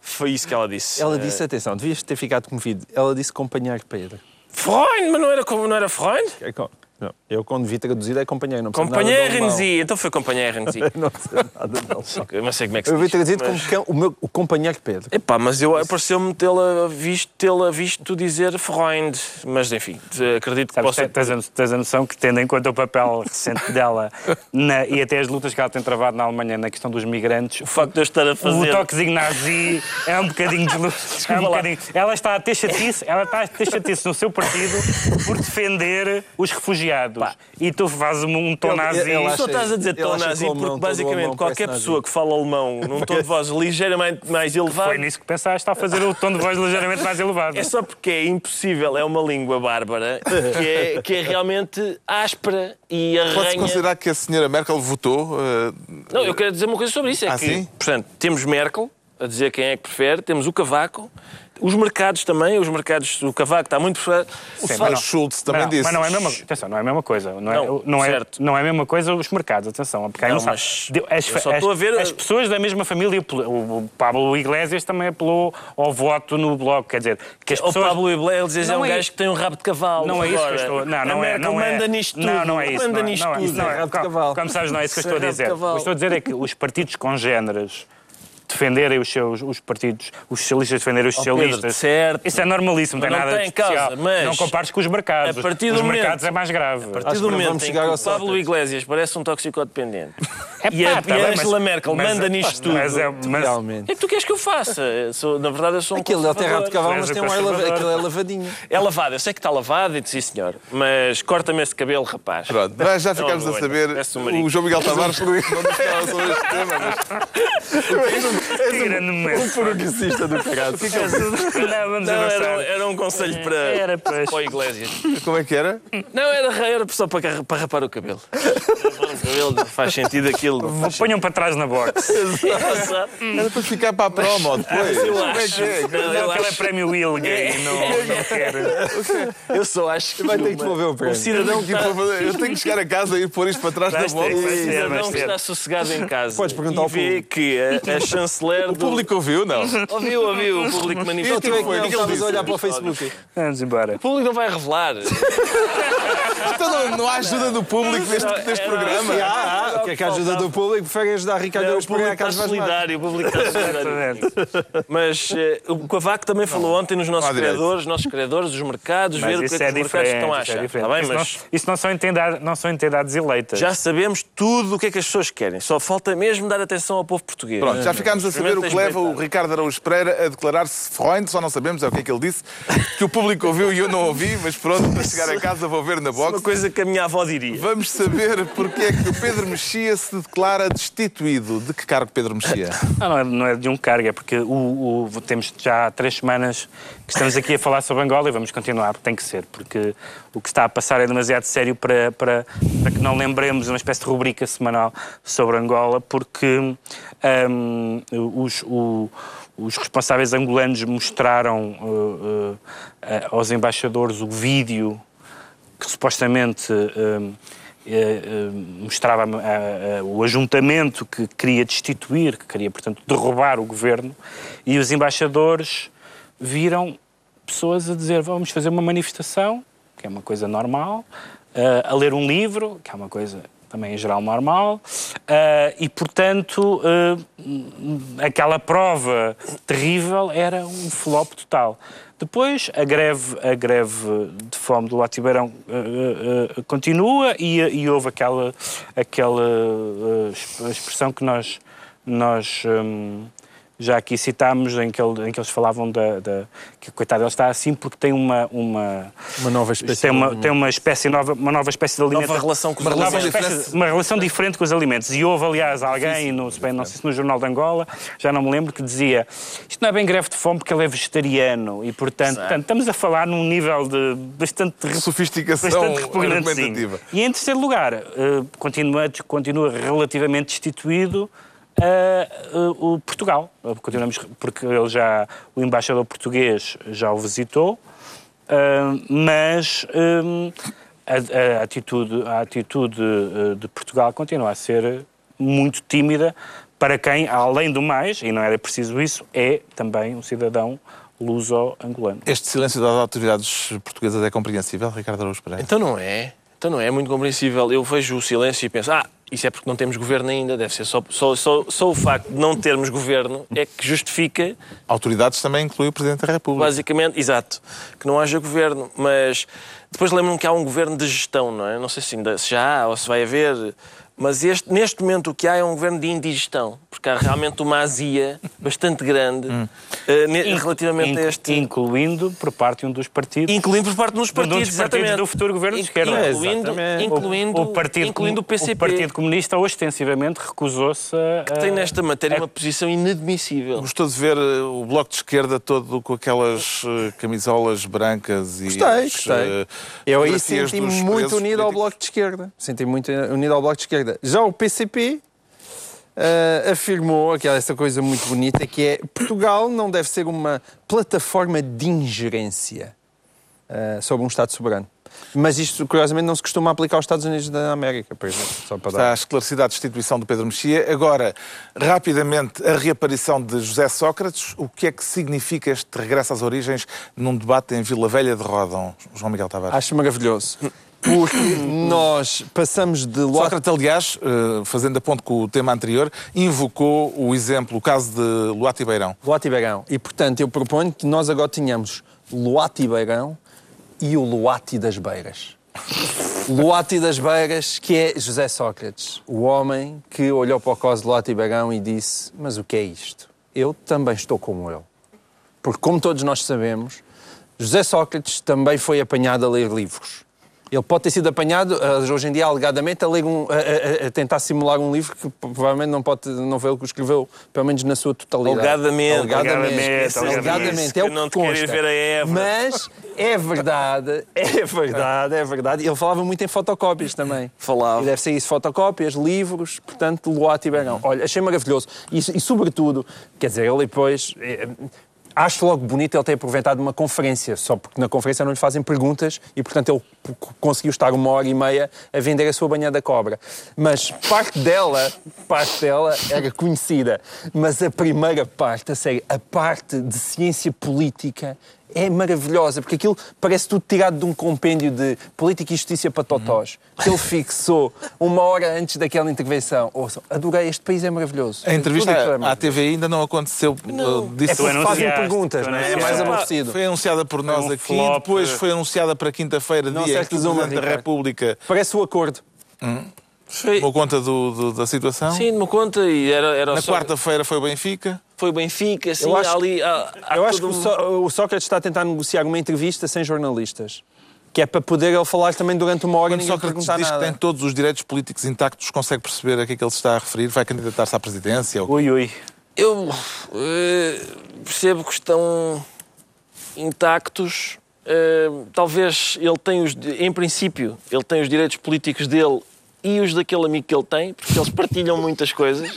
Speaker 2: Foi isso que ela disse.
Speaker 4: Ela disse, atenção, devias ter ficado comovido. Ela disse companheiro Pedro.
Speaker 2: Freund, mas não era, como- não era Freund?
Speaker 4: Não, eu quando vi traduzir é companheiro. Não
Speaker 2: Companheiro. Z. Então foi companheiro Z. [laughs]
Speaker 4: Não sei nada.
Speaker 2: Eu não sei como é que se
Speaker 4: Eu vi
Speaker 2: diz,
Speaker 4: traduzido
Speaker 2: mas-
Speaker 4: como o meu o companheiro Pedro.
Speaker 2: Epá, mas eu pareceu-me tê-la visto, tê-la visto dizer Freund. Mas enfim, acredito que
Speaker 3: Sabes,
Speaker 2: possa.
Speaker 3: tens, a, tens a noção que, tendo em conta o papel recente dela na- e até as lutas que ela tem travado na Alemanha na questão dos migrantes,
Speaker 2: O facto de eu estar a
Speaker 3: o
Speaker 2: fazer.
Speaker 3: toquezinho nazi é um bocadinho de luz. [laughs] É um bocadinho. Ela está a ter chatice, ela está a ter chatice no seu partido por defender os refugiados. E tu fazes um, tom
Speaker 4: Ele-
Speaker 3: nazi.
Speaker 4: ele
Speaker 2: Só estás a dizer tom nazi porque basicamente qualquer pessoa
Speaker 4: nazi.
Speaker 2: que fala alemão num tom de voz ligeiramente [laughs] mais elevado
Speaker 3: Foi nisso que pensaste, está a fazer o tom de voz ligeiramente mais elevado.
Speaker 2: é só porque é impossível, é uma língua bárbara que é, que é realmente áspera e
Speaker 1: Pode-se
Speaker 2: arranha.
Speaker 1: considerar que a senhora Merkel votou? eh,
Speaker 2: Não, eu quero dizer uma coisa sobre isso. É
Speaker 1: Ah,
Speaker 2: que,
Speaker 1: sim?
Speaker 2: portanto, temos Merkel a dizer quem é que prefere, temos o Cavaco, os mercados também, os mercados, o Cavaco está muito
Speaker 1: o
Speaker 3: Sim, não-
Speaker 1: Schultz também
Speaker 3: não,
Speaker 1: disse.
Speaker 3: Mas não é a mesma, atenção, não é a mesma coisa. Não,
Speaker 2: Não,
Speaker 3: é, não, é,
Speaker 2: certo.
Speaker 3: não é a mesma coisa os mercados, atenção. Porque aí
Speaker 2: Não,
Speaker 3: não,
Speaker 2: mas
Speaker 3: As,
Speaker 2: eu só
Speaker 3: as-
Speaker 2: estou a ver-
Speaker 3: as pessoas da mesma família, o, o Pablo Iglesias também apelou ao voto no Bloco. Quer dizer, que as
Speaker 2: O
Speaker 3: pessoas...
Speaker 2: Pablo Iglesias é
Speaker 3: Não
Speaker 2: um
Speaker 3: é-
Speaker 2: gajo que tem um rabo de cavalo.
Speaker 3: Não é isso que eu estou. Não, não é. Não é.
Speaker 2: manda nisto tudo.
Speaker 3: Não, não é isso.
Speaker 2: Manda
Speaker 3: não é-
Speaker 2: nisto
Speaker 3: não é
Speaker 2: tudo.
Speaker 3: não é. Como-
Speaker 4: cavalo.
Speaker 3: Como sabes, não é isso que eu
Speaker 2: é
Speaker 3: estou a dizer. O que estou a dizer é que os partidos congêneres defenderem os seus os partidos, os socialistas defenderem os
Speaker 2: Ó, Pedro,
Speaker 3: socialistas.
Speaker 2: certo.
Speaker 3: Isso é normalíssimo, não tem nada
Speaker 2: tem
Speaker 3: de especial.
Speaker 2: causa, mas
Speaker 3: não compares com os mercados.
Speaker 2: a partir
Speaker 3: os
Speaker 2: do
Speaker 3: mercados
Speaker 2: momento-
Speaker 3: é mais grave.
Speaker 2: A partir
Speaker 4: Acho
Speaker 2: do momento em que o Pablo. Iglesias parece um toxicodependente [laughs]
Speaker 3: É
Speaker 2: e a,
Speaker 3: tá
Speaker 2: e a Angela
Speaker 3: mas-
Speaker 2: Merkel
Speaker 3: mas-
Speaker 2: manda nisto tudo,
Speaker 3: Mas é, mas,
Speaker 4: Realmente.
Speaker 2: o que é que tu queres que eu faça? Eu sou- na verdade, eu sou um
Speaker 4: Aquilo tem rabo de cavalo, mas tem um ar aquilo é lavadinho.
Speaker 2: É lavado, eu sei que está lavado, e sim senhor, mas corta-me esse cabelo, rapaz.
Speaker 1: Pronto, mas já ficámos a saber.
Speaker 2: marido.
Speaker 1: O João Miguel Tavares não nada sobre este tema, mas [laughs]
Speaker 3: grande momento.
Speaker 4: progressista do [laughs] caralho. [laughs]
Speaker 3: Não, vamos
Speaker 2: Não,
Speaker 3: avançar.
Speaker 2: era, era um conselho para,
Speaker 3: Era, pois.
Speaker 2: para o Iglesias.
Speaker 1: como é que era?
Speaker 2: Não, era, era só para, para rapar o cabelo. Rapar o cabelo faz sentido aquilo. Faz
Speaker 3: Ponham para trás na box. [laughs]
Speaker 1: Era para ficar para a promo depois.
Speaker 2: Eu
Speaker 1: é
Speaker 2: acho.
Speaker 1: que é?
Speaker 2: Não,
Speaker 3: Não, é prémio Will gay, não, não quer.
Speaker 2: Eu só acho que
Speaker 4: Vai ter que devolver o prémio.
Speaker 2: um cidadão que
Speaker 1: Que fazer- Eu tenho que chegar a casa e pôr isto para trás
Speaker 3: vais
Speaker 2: um
Speaker 3: ter.
Speaker 2: cidadão que está sossegado em casa
Speaker 4: Podes perguntar
Speaker 2: e
Speaker 4: ao
Speaker 2: vê
Speaker 4: público.
Speaker 2: que a, a chanceler
Speaker 1: O
Speaker 2: do...
Speaker 1: público ouviu, não?
Speaker 2: Ouviu, ouviu, o público
Speaker 4: Eu
Speaker 2: manifestou.
Speaker 4: tive que
Speaker 1: foi? O que ele
Speaker 4: estavas a olhar para o Facebook.
Speaker 3: Vamos embora.
Speaker 2: O público não vai revelar.
Speaker 1: Então não, não há ajuda do público neste, neste
Speaker 2: Era-
Speaker 1: programa.
Speaker 4: Ah, ah, o que é que a ajuda do público? Prefere ajudar Ricardo
Speaker 2: Não,
Speaker 4: Carlos Vaz Marques.
Speaker 2: solidário, o público está solidário. Mas eh, o Cavaco também falou ontem nos nossos
Speaker 1: não há
Speaker 2: criadores, nossos criadores, dos mercados, ver o que é que
Speaker 3: é
Speaker 2: os mercados estão a
Speaker 3: isso é
Speaker 2: achar. Está bem, mas
Speaker 3: não, isso não são entidades, não são entidades eleitas.
Speaker 2: já sabemos tudo o que é que as pessoas querem. Só falta mesmo dar atenção ao povo português.
Speaker 1: Pronto, já ficámos a saber o que leva o Ricardo Araújo Pereira a declarar-se Freund, só não sabemos, é o que é que ele disse, que o público ouviu e eu não ouvi, mas pronto, para chegar a casa vou ver na
Speaker 2: Uma
Speaker 1: box.
Speaker 2: coisa que a minha avó diria.
Speaker 1: Vamos saber porque é que o Pedro Mexia se declara destituído. De que cargo Pedro Mexia?
Speaker 3: Não, não é, não é de um cargo, é porque o, o- temos já três semanas estamos aqui a falar sobre Angola e vamos continuar, tem que ser, porque o que está a passar é demasiado sério para, para, para que não lembremos uma espécie de rubrica semanal sobre Angola, porque hum, os, o- os responsáveis angolanos mostraram uh, uh, aos embaixadores o vídeo que supostamente hum, eh, eh, mostrava o ajuntamento que queria destituir, que queria, portanto, derrubar o governo, e os embaixadores viram pessoas a dizer vamos fazer uma manifestação, que é uma coisa normal, ah, a ler um livro, que é uma coisa também em geral normal, ah, e portanto ah, aquela prova terrível era um flop total. Depois a greve, a greve de fome do Latibeirão ah, continua e, e houve aquela, aquela exp- expressão que nós, nós hum, já aqui citámos, em que, ele- em que eles falavam da, da- que coitado ele está assim porque tem uma, uma,
Speaker 4: Uma nova espécie
Speaker 3: tem uma,
Speaker 4: de-
Speaker 3: tem uma espécie nova, uma nova espécie de alimento.
Speaker 2: Nova relação com os
Speaker 3: uma
Speaker 2: alimentos.
Speaker 3: espécie- uma relação diferente com os alimentos. E houve, aliás, alguém, no, não sei se no Jornal de Angola, já não me lembro, que dizia isto não é bem greve de fome porque ele é vegetariano e, portanto, portanto, estamos a falar num nível de bastante
Speaker 1: Sofisticação
Speaker 3: bastante
Speaker 1: argumentativa.
Speaker 3: E em terceiro lugar, eh, continua, continua relativamente destituído uh, uh, o Portugal. Continuamos, porque ele já, o embaixador português já o visitou, uh, mas um, a, a, atitude, a atitude de Portugal continua a ser muito tímida para quem, além do mais, e não era preciso isso, é também um cidadão luso-angolano.
Speaker 1: Este silêncio das autoridades portuguesas é compreensível, Ricardo Araújo Pereira?
Speaker 2: Então não é. Então não é, é muito compreensível. Eu vejo o silêncio e penso, ah, isso é porque não temos governo ainda, deve ser só, só, só, só o facto de não termos governo é que justifica.
Speaker 1: Autoridades também inclui o Presidente da República.
Speaker 2: Basicamente, exato, que não haja governo. Mas depois lembro-me que há um governo de gestão, não é? Não sei se, ainda, se já há ou se vai haver. Mas este, neste momento o que há é um governo de indigestão, porque há realmente uma azia bastante grande hum. uh, relativamente a este.
Speaker 3: Incluindo por parte de um dos partidos.
Speaker 2: Incluindo por parte de um dos partidos, um dos partidos
Speaker 3: do futuro governo de esquerda.
Speaker 2: Incluindo, incluindo, o, o, partido, incluindo o PCP.
Speaker 3: O Partido Comunista ostensivamente recusou-se a.
Speaker 2: Que tem nesta matéria a... uma posição inadmissível.
Speaker 1: Gostou de ver eh, o Bloco de Esquerda todo com aquelas uh, camisolas brancas e.
Speaker 4: Gostei, as, gostei. Uh, Eu aí senti-me muito unido ao Bloco de Esquerda. Senti muito unido ao Bloco de Esquerda esquerda. Já o PCP uh, eh, afirmou aquela essa coisa muito bonita que é Portugal não deve ser uma plataforma de ingerência uh, sobre um Estado soberano. Mas isto, curiosamente, não se costuma aplicar aos Estados Unidos da América, por exemplo. Só para
Speaker 1: Está dar... esclarecida a destituição do Pedro Mexia. Agora, rapidamente, a reaparição de José Sócrates. O que é que significa este regresso às origens num debate em Vila Velha de Rodão, João Miguel Tavares?
Speaker 4: Acho maravilhoso porque nós passamos de
Speaker 1: Sócrates, aliás, eh, fazendo a ponto com o tema anterior, invocou o exemplo, o caso de Luati Beirão.
Speaker 4: Luati Beirão. E, portanto, eu proponho que nós agora tenhamos Luati Beirão e o Luati das Beiras. [laughs] Luati das Beiras, que é José Sócrates, o homem que olhou para o caso de Luati Beirão e disse: Mas o que é isto? Eu também estou como ele. Porque, como todos nós sabemos, José Sócrates também foi apanhado a ler livros. Ele pode ter sido apanhado, eh, hoje em dia, alegadamente, a, um, a, a, a, tentar simular um livro que provavelmente não, pode, não foi ele que o escreveu, pelo menos na sua totalidade.
Speaker 2: Alegadamente.
Speaker 4: Alegadamente. Alegadamente. É o que não consta.
Speaker 2: Ver a Eva.
Speaker 4: Mas é verdade, é verdade, é verdade. Ele falava muito em fotocópias também.
Speaker 2: Falava.
Speaker 4: E deve ser isso, fotocópias, livros, portanto, Luati Bergão. Olha, achei maravilhoso. E, e, sobretudo, quer dizer, ele depois eh, acho logo bonito ele ter aproveitado uma conferência, só porque na conferência não lhe fazem perguntas e, portanto, ele conseguiu estar uma hora e meia a vender a sua banha da cobra. Mas parte dela, parte dela era conhecida. Mas a primeira parte, a sério, a parte de ciência política é maravilhosa, porque aquilo parece tudo tirado de um compêndio de política e justiça para totós, que ele fixou uma hora antes daquela intervenção. Ouçam, adorei, este país é maravilhoso.
Speaker 1: A entrevista à TV ainda não aconteceu.
Speaker 4: Não. Disse é porque fazem perguntas, não é? É mais aborrecido.
Speaker 1: Foi anunciada por nós um aqui, flop. depois foi anunciada para quinta-feira, dia em que o Presidente da República...
Speaker 4: Parece o acordo.
Speaker 1: Hum. Tomou conta do, do, da situação?
Speaker 2: Sim, tomou conta e era... era
Speaker 1: Na só... quarta-feira foi o Benfica?
Speaker 2: Foi o Benfica, assim, eu acho, ali... Há,
Speaker 4: há eu acho que o, Sócrates está a tentar negociar uma entrevista sem jornalistas. Que é para poder ele falar também durante uma hora Quando e ninguém Sócrates diz
Speaker 1: nada. que tem todos os direitos políticos intactos, consegue perceber a que é que ele se está a referir? Vai candidatar-se à presidência?
Speaker 3: Ui, ui.
Speaker 2: Eu uh, percebo que estão intactos. Uh, talvez ele tenha os... Em princípio, ele tem os direitos políticos dele e os daquele amigo que ele tem, porque eles partilham muitas coisas.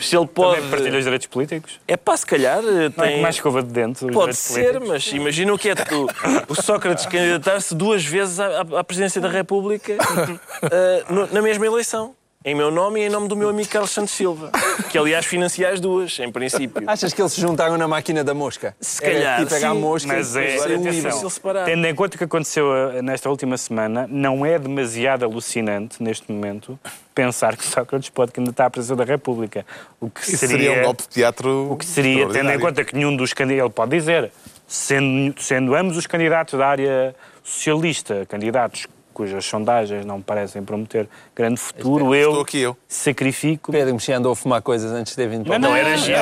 Speaker 3: Se ele pode. Também partilha os direitos políticos?
Speaker 2: É pá, se calhar.
Speaker 3: Tem... Não é mais escova de dentro.
Speaker 2: Pode ser, políticos. mas imagina o que é tu, o Sócrates candidatar-se duas vezes à, à, presidência da República uh, na mesma eleição. Em meu nome e em nome do meu amigo Carlos Santos Silva, que aliás financia as duas, em princípio.
Speaker 4: Achas que eles se juntaram na máquina da mosca?
Speaker 2: Se calhar. É,
Speaker 4: tipo pegar
Speaker 2: sim,
Speaker 4: a mosca
Speaker 3: mas é, é um difícil separar. Tendo em conta o que aconteceu eh, nesta última semana, não é demasiado alucinante neste momento pensar que Sócrates pode candidatar à presidência da República.
Speaker 1: O que seria, seria um golpe de teatro.
Speaker 3: O que seria, tendo em conta que nenhum dos candidatos, ele pode dizer, sendo, sendo ambos os candidatos da área socialista, candidatos cujas sondagens não parecem prometer grande futuro, eu,
Speaker 1: Estou aqui eu
Speaker 3: sacrifico.
Speaker 4: Pedro Mexia andou a fumar coisas antes de vir
Speaker 3: para Não, não era giro.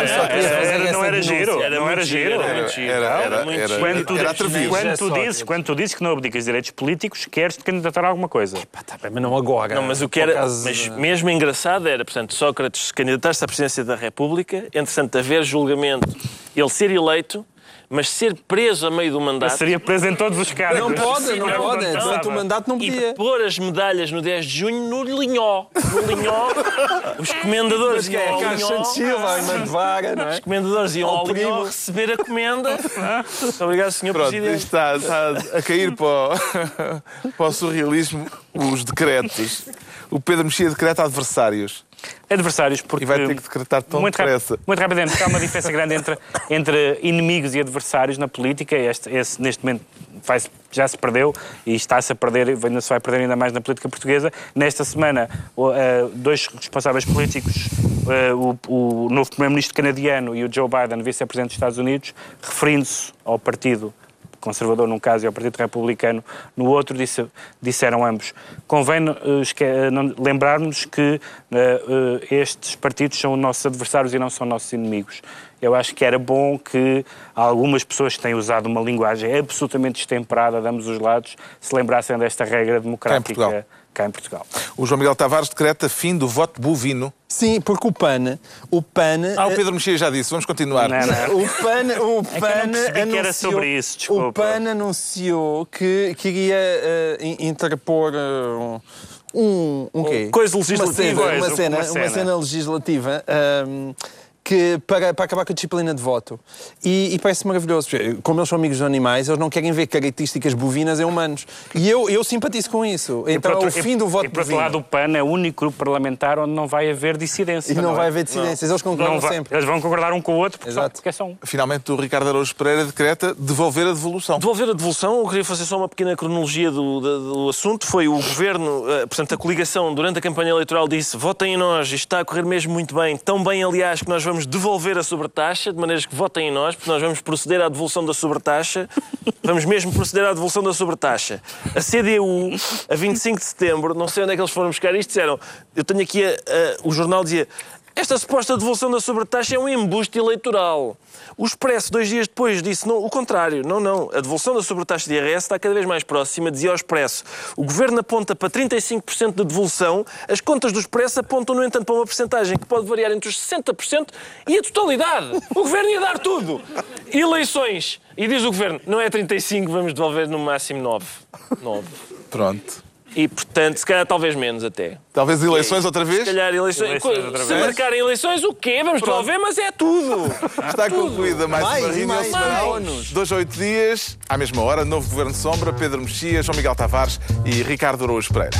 Speaker 3: Não era giro. Não era giro. Era muito giro. Quando tu dizes, quando tu dizes que não abdicas direitos políticos, queres te candidatar a alguma coisa.
Speaker 4: Tá mas não agora.
Speaker 2: Não, mas o que era, mas mesmo engraçado era, portanto, Sócrates candidatar-se à presidência da República, entretanto, haver julgamento, ele ser eleito, mas ser preso a meio do mandato.
Speaker 3: Seria preso em todos os casos.
Speaker 4: Não pode, não
Speaker 3: Era
Speaker 4: pode. Durante o mandato não
Speaker 2: E
Speaker 4: podia.
Speaker 2: pôr as medalhas no 10 de junho no Linhó. No Linhó, [laughs] os comendadores
Speaker 4: Mas que
Speaker 2: iam
Speaker 4: é
Speaker 2: ao Linhó.
Speaker 4: Santos Silva, não é?
Speaker 2: Os comendadores iam
Speaker 4: Ao
Speaker 2: ao Linhó receber a comenda. Muito [laughs] obrigado, Sr.
Speaker 1: Pronto,
Speaker 2: Presidente.
Speaker 1: está, está a cair para o, [laughs] para o surrealismo os decretos. O Pedro Mexia decreta adversários
Speaker 3: Adversários, porque.
Speaker 1: e vai ter que decretar tão
Speaker 3: muito, rap-
Speaker 1: depressa.
Speaker 3: muito rapidamente, porque há uma diferença grande entre, entre inimigos e adversários na política. Este, esse, neste momento, vai já se perdeu e está-se a perder, ainda se vai perder ainda mais na política portuguesa. Nesta semana, eh, dois responsáveis políticos, eh, o, o novo primeiro-ministro canadiano e o Joe Biden, vice-presidente dos Estados Unidos, referindo-se ao partido conservador num caso e ao Partido Republicano no outro, disse- disseram ambos. Convém eh, eh, lembrarmos que eh, estes partidos são nossos adversários e não são nossos inimigos. Eu acho que era bom que algumas pessoas que têm usado uma linguagem absolutamente destemperada de ambos os lados se lembrassem desta regra democrática. Cá em Portugal.
Speaker 1: O João Miguel Tavares decreta fim do voto bovino.
Speaker 4: Sim, porque o PAN, o PAN...
Speaker 1: Ah, o Pedro Mexia já disse, vamos continuar.
Speaker 3: Não, não.
Speaker 4: O PAN, o
Speaker 3: que eu não
Speaker 4: PAN
Speaker 3: percebi que era
Speaker 4: anunciou,
Speaker 3: sobre isso, desculpa.
Speaker 4: O PAN anunciou que queria eh, in- interpor eh, um, um quê?
Speaker 2: Coisa legislativa.
Speaker 4: Uma cena, uma cena,
Speaker 3: uma
Speaker 4: uma
Speaker 3: cena.
Speaker 4: cena legislativa ehm, que, para, para acabar com a disciplina de voto. E, e parece maravilhoso. porque, Como eles são amigos dos animais, eles não querem ver características bovinas em humanos. E eu, eu simpatizo com isso. Então é o fim do voto
Speaker 3: E por outro lado, o PAN é o único grupo parlamentar onde não vai haver dissidência.
Speaker 4: E não
Speaker 3: é?
Speaker 4: vai haver dissidências. Eles concordam
Speaker 3: Não vai-
Speaker 4: sempre.
Speaker 3: Eles vão concordar um com o outro porque, só,
Speaker 4: Exato.
Speaker 3: porque é só um.
Speaker 1: Finalmente, o Ricardo Araújo Pereira decreta devolver a devolução.
Speaker 2: Devolver a devolução, eu queria fazer só uma pequena cronologia do, do, do assunto. Foi o governo, eh, portanto, a coligação, durante a campanha eleitoral, disse: votem em nós, isto está a correr mesmo muito bem. Tão bem, aliás, que nós vamos devolver a sobretaxa, de maneiras que votem em nós, porque nós vamos proceder à devolução da sobretaxa. Vamos mesmo proceder à devolução da sobretaxa. A CDU, a 25 de setembro, não sei onde é que eles foram buscar isto, disseram: eu tenho aqui, a- a- o jornal dizia. Esta suposta devolução da sobretaxa é um embuste eleitoral. O Expresso, dois dias depois, disse não, o contrário. Não, não. A devolução da sobretaxa de IRS está cada vez mais próxima, dizia o Expresso. O Governo aponta para 35% de devolução. As contas do Expresso apontam, no entanto, para uma percentagem que pode variar entre os 60% e a totalidade. O Governo ia dar tudo. Eleições. E diz o Governo, não é 35, vamos devolver no máximo 9. 9.
Speaker 1: Pronto.
Speaker 2: E, portanto, se calhar talvez menos até.
Speaker 1: Talvez eleições outra vez?
Speaker 2: Se calhar eleições.
Speaker 3: Eleições outra
Speaker 2: Se marcarem eleições, o quê? Vamos Pronto. promover, mas é tudo. [laughs]
Speaker 1: Está tudo. concluída mais
Speaker 4: Mais,
Speaker 1: uma reunião semanal. Dois a oito dias, à mesma hora, novo Governo de Sombra, Pedro Mexia, João Miguel Tavares e Ricardo Araújo Pereira.